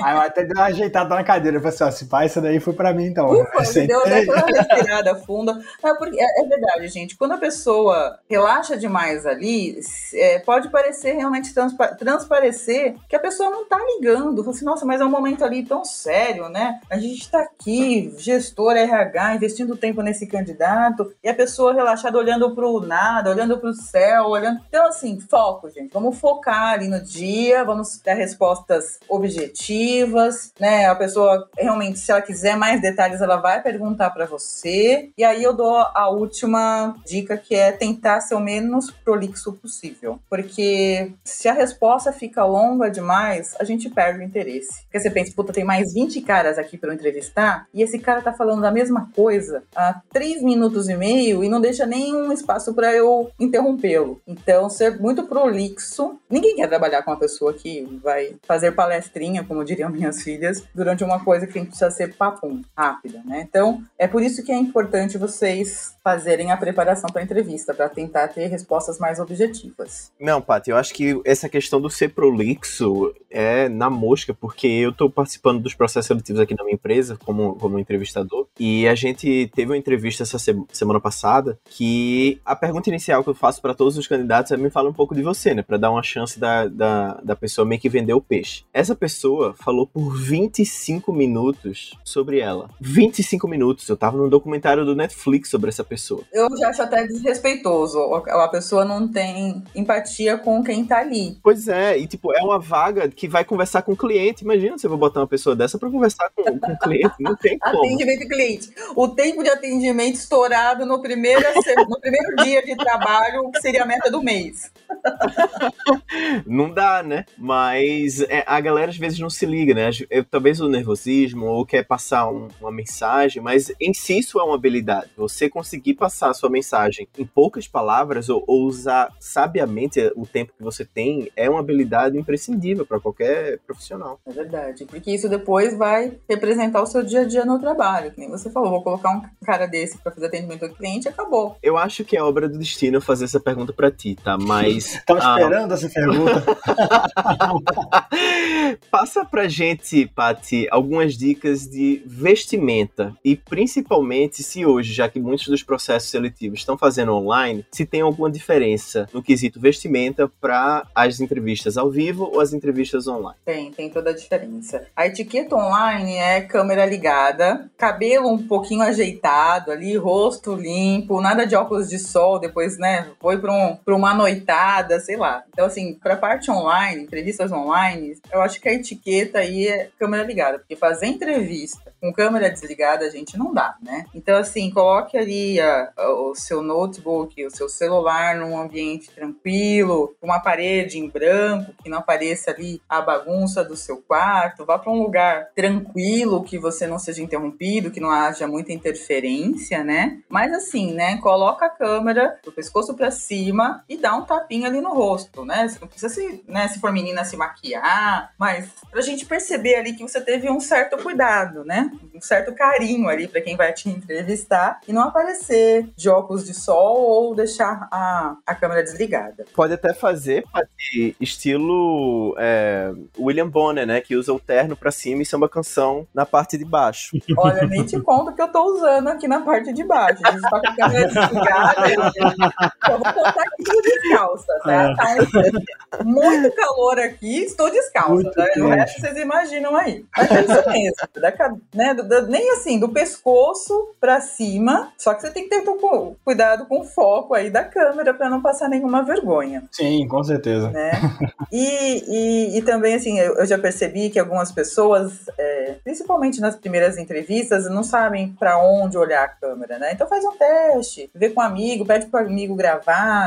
Aí eu até dei uma ajeitada na cadeira, eu falei assim, ó, se pá, isso daí foi pra mim, então. Ufa, deu até aquela <laughs> respirada funda. É, porque, é, é, verdade, gente, quando a pessoa relaxa demais ali, é, pode parecer realmente transpa transparecer que a pessoa não tá ligando, fala assim, nossa, mas é um momento ali tão sério, né? A gente tá aqui, gestor RH, investindo tempo nesse candidato, e a pessoa relaxada olhando pro nada, olhando pro céu, olhando. Então, assim, foco, gente. Vamos focar ali no dia, vamos dar respostas objetivas, né? A pessoa realmente, se ela quiser mais detalhes, ela vai perguntar para você. E aí eu dou a última dica que é tentar ser o menos prolixo possível. Porque se a resposta fica longa demais, a gente perde o interesse. Porque você pensa, puta, tem mais 20 caras aqui para eu entrevistar e esse cara tá falando da mesma coisa há 3 minutos e meio e não deixa nenhum espaço para eu interromper interrompê-lo. Então, ser muito prolixo. Ninguém quer trabalhar com uma pessoa que vai fazer palestrinha, como diriam minhas filhas, durante uma coisa que precisa ser papum, rápida, né? Então, é por isso que é importante vocês fazerem a preparação para a entrevista, para tentar ter respostas mais objetivas. Não, Paty, eu acho que essa questão do ser prolixo é na mosca, porque eu estou participando dos processos seletivos aqui na minha empresa, como, como entrevistador, e a gente teve uma entrevista essa semana passada que a pergunta inicial que eu faço para todos os candidatos é me fala um pouco de você, né? Para dar uma chance da, da, da pessoa meio que vender o peixe. Essa pessoa falou por 25 minutos sobre ela. 25 minutos. Eu tava num documentário do Netflix sobre essa pessoa. Eu já acho até desrespeitoso. A pessoa não tem empatia com quem tá ali. Pois é, e tipo, é uma vaga que vai conversar com o cliente. Imagina se eu vou botar uma pessoa dessa para conversar com, com o cliente. Não tem como. Atendimento cliente. O tempo de atendimento estourado no primeiro, no primeiro dia de trabalho que seria a meta do mês. não dá, né? Mas é, a galera às vezes não se liga, né? Eu, talvez o nervosismo ou quer passar um, uma mensagem, mas em si isso é uma habilidade. Você conseguir passar a sua mensagem em poucas palavras ou, ou usar sabiamente o tempo que você tem é uma habilidade imprescindível para qualquer profissional. É verdade, porque isso depois vai representar o seu dia a dia no trabalho. Que nem você falou, vou colocar um cara desse para fazer atendimento ao cliente, acabou. Eu acho que é obra do destino fazer essa pergunta para ti, tá? Mas. <laughs> Tava ah, esperando essa pergunta. <laughs> Passa pra gente, Pati, algumas dicas de vestimenta. E principalmente se hoje, já que muitos dos processos seletivos estão fazendo online, se tem alguma diferença no quesito vestimenta para as entrevistas ao vivo ou as entrevistas online? Tem, tem toda a diferença. A etiqueta online é câmera ligada, cabelo um pouquinho ajeitado ali, rosto limpo, nada de óculos de sol, depois, né, foi para um, uma noitada, sei lá. Então, assim, para parte online, entrevistas online, eu acho que a etiqueta aí é câmera ligada, porque fazer entrevista com câmera desligada a gente não dá, né? Então, assim, coloque ali a, a, o seu notebook, o seu celular num ambiente tranquilo, uma parede em branco, que não apareça ali a bagunça do seu quarto, vá para um lugar tranquilo, que você não seja interrompido, que não haja muita interferência, né? Mas assim, né, coloca a câmera do pescoço para cima e dá um tapinha ali no rosto, né? Você não precisa se, né, se for menina se maquiar, mas pra gente perceber ali que você teve um certo cuidado, né? um certo carinho ali para quem vai te entrevistar e não aparecer de óculos de sol ou deixar a, a câmera desligada. Pode até fazer estilo é, William Bonner, né? Que usa o terno para cima e samba canção na parte de baixo. Olha, nem te conto que eu tô usando aqui na parte de baixo. A gente tá com a câmera desligada. <laughs> eu vou contar aqui tudo descalça, tá? É. Tá um, muito calor aqui, estou descalça. Tá? O resto vocês imaginam aí. Mas é isso mesmo. Da, né, do, do, nem assim, do pescoço para cima. Só que você tem que ter um, cuidado com o foco aí da câmera para não passar nenhuma vergonha. Sim, com certeza. Né? E, e, e, também, assim, eu, eu, já percebi que algumas pessoas, é, principalmente nas primeiras entrevistas, não sabem para onde olhar a câmera, né? Então faz um teste, vê com um amigo, pede pro amigo gravar,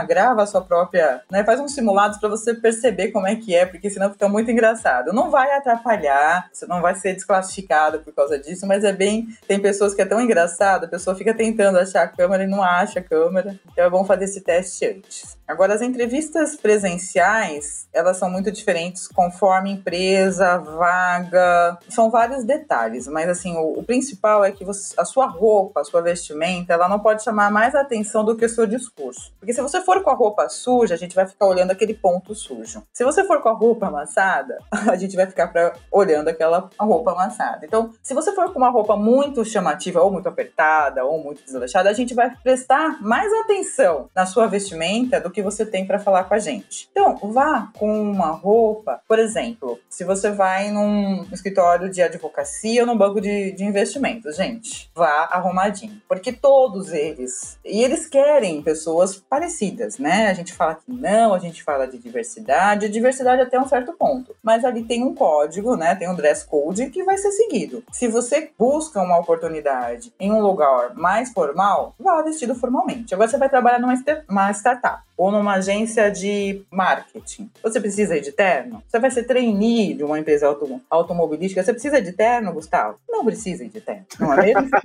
grava a sua própria, né? Faz uns simulados para você perceber como é que é, porque senão fica muito engraçado. Não vai atrapalhar, você não vai ser desclassificado por causa disso, mas é bem. Tem pessoas que é tão engraçado, a pessoa fica tentando achar a câmera e não acha a câmera. Então é bom fazer esse teste antes. Agora, as entrevistas presenciais, elas são muito diferentes conforme empresa, vaga, são vários detalhes, mas assim, o, o principal é que você, a sua roupa, a sua vestimenta, ela não pode chamar mais atenção do que o seu discurso. Porque se você for com a roupa suja, a gente vai ficar olhando aquele ponto sujo. Se você for com a roupa amassada, <laughs> a gente vai ficar pra, olhando aquela roupa amassada. Então, se você for com uma roupa muito chamativa, ou muito apertada, ou muito desleixada, a gente vai prestar mais atenção na sua vestimenta do que você tem para falar com a gente. Então, vá com uma roupa, por exemplo, se você vai num escritório de advocacia ou num banco de, de investimentos, gente, vá arrumadinho. Porque todos eles, e eles querem pessoas parecidas, né? A gente fala que não, a gente fala de diversidade, diversidade até um certo ponto. Mas ali tem um código, né? Tem um dress code que vai ser seguido. Se você busca uma oportunidade em um lugar mais formal, vá vestido formalmente. Agora você vai trabalhar numa startup ou numa agência de marketing. Você precisa ir de terno? Você vai ser trainee de uma empresa autom automobilística. Você precisa ir de terno, Gustavo? Não precisa ir de terno, não é mesmo? <laughs>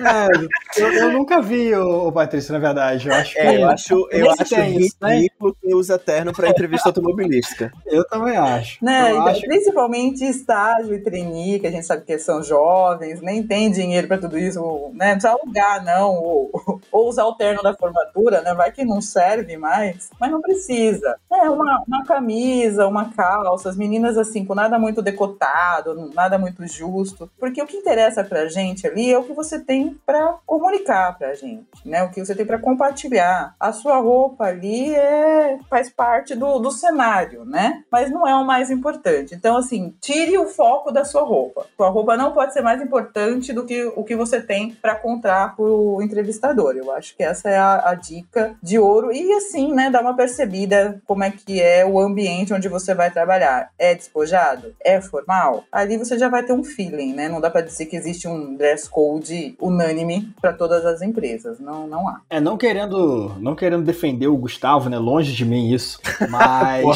é, eu, eu, nunca vi o, o Patrício, na verdade. Eu acho, é, que, eu acho, eu acho ridículo né? quem usa terno para entrevista automobilística. Eu também acho. Né? Então, acho... Principalmente estágio e trainee, que a gente sabe que são jovens, nem tem dinheiro para tudo isso, né? Não precisa alugar, não, ou, ou usar o terno da formatura, né? Vai que não serve mais, mas não precisa. É uma, uma camisa, uma calça, as meninas assim, com nada muito decotado, nada muito justo, porque o que interessa pra gente ali é o que você tem para comunicar pra gente, né? O que você tem para compartilhar. A sua roupa ali é faz parte do, do cenário, né? Mas não é o mais importante. Então, assim, tire o foco da sua roupa. Sua roupa não pode ser mais importante do que o que você tem para contar pro entrevistador. Eu acho que essa é a, a dica de ouro e assim, né, dar uma percebida como é que é o ambiente onde você vai trabalhar. É despojado? É formal? Ali você já vai ter um feeling, né? Não dá para dizer que existe um dress code unânime para todas as empresas, não, não há. É, não querendo, não querendo defender o Gustavo, né? Longe de mim isso, mas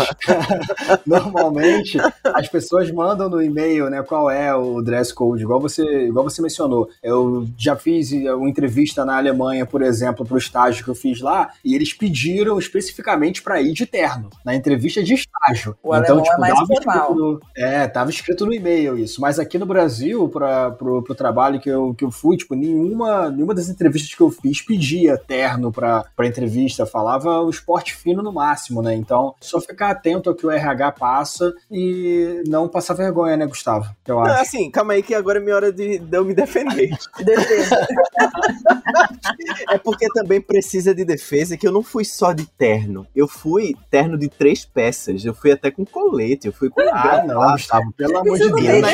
<laughs> normalmente as pessoas mandam no e-mail, né, qual é o dress code, igual você, igual você mencionou. Eu já fiz uma entrevista na Alemanha, por exemplo, para o estágio que eu fiz lá, e eles pediram especificamente para ir de terno, na entrevista de estágio. O então, tipo, é mais tava formal. No, é, tava escrito no e-mail isso. Mas aqui no Brasil, para pro, pro trabalho que eu, que eu fui, tipo, nenhuma, nenhuma das entrevistas que eu fiz pedia terno pra, pra entrevista, falava o esporte fino no máximo, né? Então, só ficar atento ao que o RH passa e não passar vergonha, né, Gustavo? Eu acho. Não, assim, calma aí que agora é minha hora de, de eu me defender. <laughs> Defesa. <laughs> é porque também precisa de defesa defesa que eu não fui só de terno. Eu fui terno de três peças. Eu fui até com colete. Eu fui com. Ah, não, Gustavo. Pelo amor de Deus.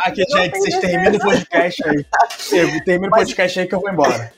Aqui, gente, vocês terminam o podcast aí. Termina o podcast aí que eu vou embora.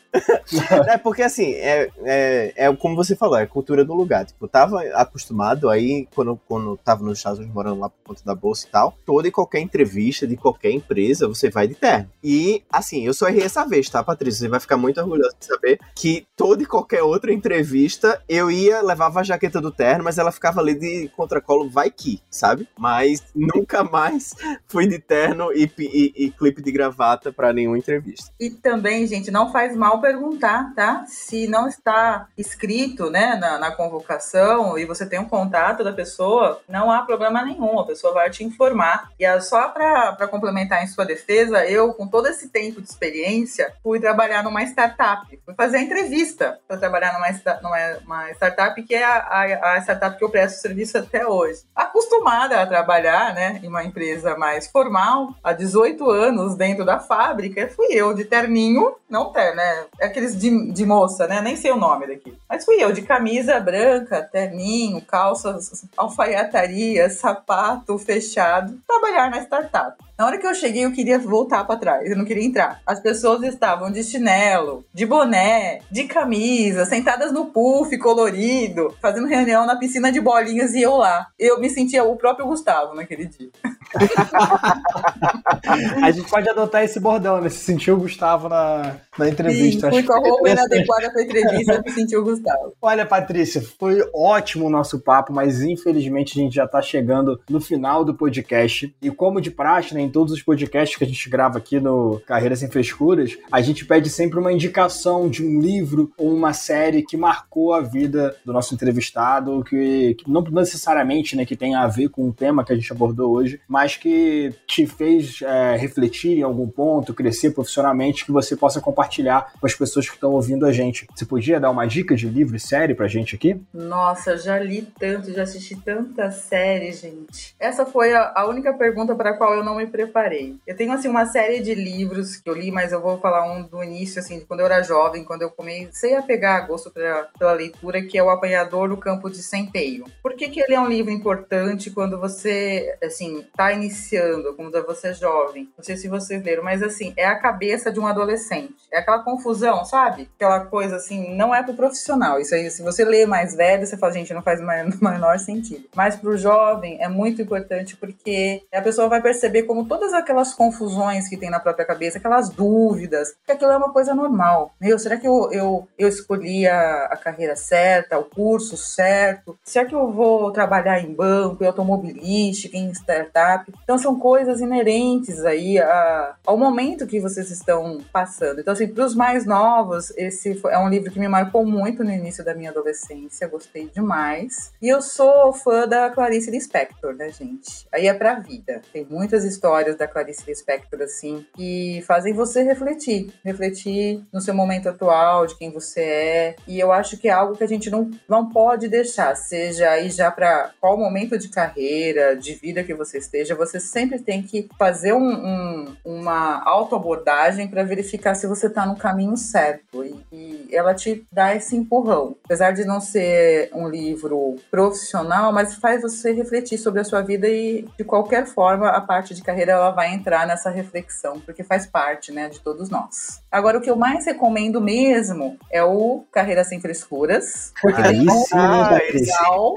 É porque assim, é, é, é como você falou, é cultura do lugar. Tipo, eu tava acostumado aí, quando, quando tava nos Estados Unidos morando lá por conta da bolsa e tal, toda e qualquer entrevista de qualquer empresa, você vai de terno. E assim, eu só errei essa vez, tá, Patrícia? Você vai ficar muito orgulhoso de saber que toda e qualquer outra entrevista eu ia, levava a jaqueta do terno, mas ela ficava ali de contracolo, vai que, sabe? Mas nunca mais fui de terno e, e, e clipe de gravata para nenhuma entrevista. E também, gente, não faz mal perguntar, tá? Se não está escrito, né, na, na convocação e você tem um contato da pessoa, não há problema nenhum, a pessoa vai te informar. E é só para complementar em sua defesa, eu, com todo esse tempo de experiência, fui trabalhar numa startup, fui fazer entrevista para trabalhar numa, numa startup que é a, a, a startup que eu presto serviço até hoje. Acostumada a trabalhar, né, em uma empresa mais formal, há 18 anos dentro da fábrica, fui eu de terninho, não ter, né, aqueles de, de moça, né, nem sei o nome daqui, mas fui eu de camisa branca, terninho, calças, alfaiataria, sapato fechado, trabalhar na startup. Na hora que eu cheguei, eu queria voltar para trás, eu não queria entrar. As pessoas estavam de chinelo, de boné, de camisa, sentadas no puff colorido, fazendo reunião na piscina de bolinhas e eu lá. Eu me sentia o próprio Gustavo naquele dia. <laughs> a gente pode adotar esse bordão, né? Se sentiu o Gustavo na, na entrevista. Sim, fui com a roupa inadequada para entrevista, me sentiu o Gustavo. Olha, Patrícia, foi ótimo o nosso papo, mas infelizmente a gente já está chegando no final do podcast. E como de praxe, né, em todos os podcasts que a gente grava aqui no Carreiras Sem Frescuras, a gente pede sempre uma indicação de um livro ou uma série que marcou a vida do nosso entrevistado, que, que não necessariamente né, que tenha a ver com o tema que a gente abordou hoje, mas que te fez é, refletir em algum ponto, crescer profissionalmente, que você possa compartilhar com as pessoas que estão ouvindo a gente. Você podia dar uma dica de livro e série pra gente aqui? Nossa, já li tanto, já assisti tanta série, gente. Essa foi a, a única pergunta para a qual eu não me preparei. Eu tenho assim uma série de livros que eu li, mas eu vou falar um do início, assim, de quando eu era jovem, quando eu comecei a pegar gosto pela, pela leitura, que é O Apanhador no Campo de Centeio. Por que, que ele é um livro importante quando você, assim, tá iniciando, quando você é jovem? Não sei se vocês leram, mas assim, é a cabeça de um adolescente. É aquela confusão, sabe? Aquela coisa assim, não é pro profissional. Isso aí, se você lê mais velho, você fala, gente, não faz o <laughs> menor sentido. Mas pro jovem é muito importante porque a pessoa vai perceber como todas aquelas confusões que tem na própria cabeça, aquelas dúvidas, que aquilo é uma coisa normal. Meu, será que eu, eu, eu escolhi a, a carreira certa, o curso certo? Será que eu vou trabalhar em banco, em automobilística, em startup? Então são coisas inerentes aí a, ao momento que vocês estão passando. Então, assim, para os mais novos, esse é um livro que me marcou muito no início da minha adolescência, gostei demais. E eu sou fã da Clarice Lispector, né, gente? Aí é pra vida. Tem muitas histórias da Clarice Lispector, assim, que fazem você refletir. Refletir no seu momento atual, de quem você é. E eu acho que é algo que a gente não, não pode deixar, seja aí já para qual momento de carreira, de vida que você esteja, você sempre tem que fazer um, um, uma autoabordagem para verificar se você está no caminho certo. E, e ela te dá esse empurrão. Apesar de não ser um livro profissional, mas faz você refletir sobre a sua vida e, de qualquer forma, a parte de carreira ela vai entrar nessa reflexão, porque faz parte, né, de todos nós. Agora, o que eu mais recomendo mesmo é o Carreira Sem Frescuras, porque Aí tem um sim, né, legal.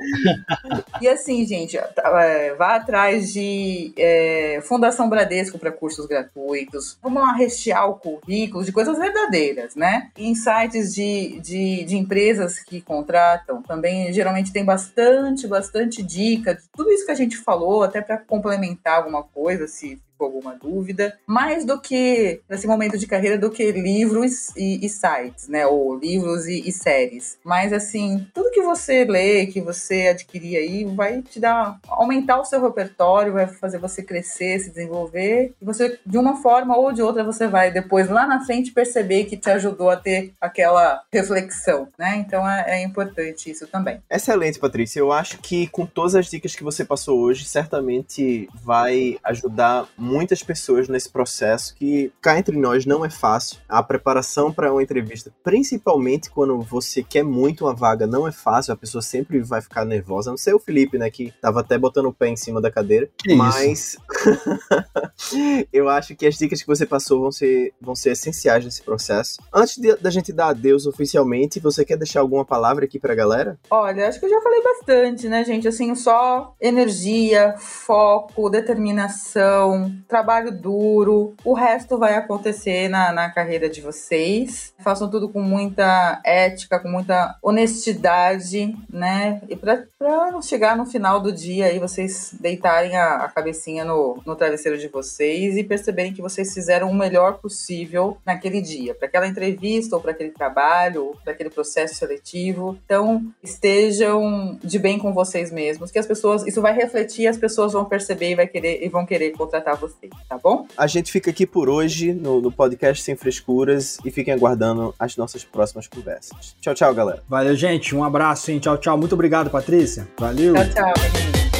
E assim, gente, é, vá atrás de é, Fundação Bradesco para cursos gratuitos. Vamos lá rechear o currículo de coisas verdadeiras, né? Sites de, de, de empresas que contratam também geralmente tem bastante, bastante dica de tudo isso que a gente falou, até para complementar alguma coisa, se alguma dúvida, mais do que nesse momento de carreira do que livros e, e sites, né? Ou livros e, e, séries. Mas assim, tudo que você lê, que você adquirir aí, vai te dar aumentar o seu repertório, vai fazer você crescer, se desenvolver. E você, de uma forma ou de outra, você vai depois lá na frente perceber que te ajudou a ter aquela reflexão, né? Então é, é importante isso também. Excelente, Patrícia. Eu acho que com todas as dicas que você passou hoje, certamente vai ajudar muito muitas pessoas nesse processo que cá entre nós não é fácil. A preparação para uma entrevista, principalmente quando você quer muito uma vaga, não é fácil. A pessoa sempre vai ficar nervosa. Não sei o Felipe, né, que tava até botando o pé em cima da cadeira. Que mas <laughs> eu acho que as dicas que você passou vão ser, vão ser essenciais nesse processo. Antes de, da gente dar adeus oficialmente, você quer deixar alguma palavra aqui pra galera? Olha, acho que eu já falei bastante, né, gente? Assim, só energia, foco, determinação, trabalho duro. O resto vai acontecer na, na carreira de vocês. Façam tudo com muita ética, com muita honestidade, né? E pra, pra chegar no final do dia aí, vocês deitarem a, a cabecinha no, no travesseiro de vocês e perceberem que vocês fizeram o melhor possível naquele dia, para aquela entrevista ou para aquele trabalho, para aquele processo seletivo. Então, estejam de bem com vocês mesmos, que as pessoas, isso vai refletir, as pessoas vão perceber e vai querer e vão querer contratar vocês, tá bom? A gente fica aqui por hoje no, no podcast Sem Frescuras e fiquem aguardando as nossas próximas conversas. Tchau, tchau, galera. Valeu, gente. Um abraço, hein? Tchau, tchau. Muito obrigado, Patrícia. Valeu. Tchau, tchau, menino.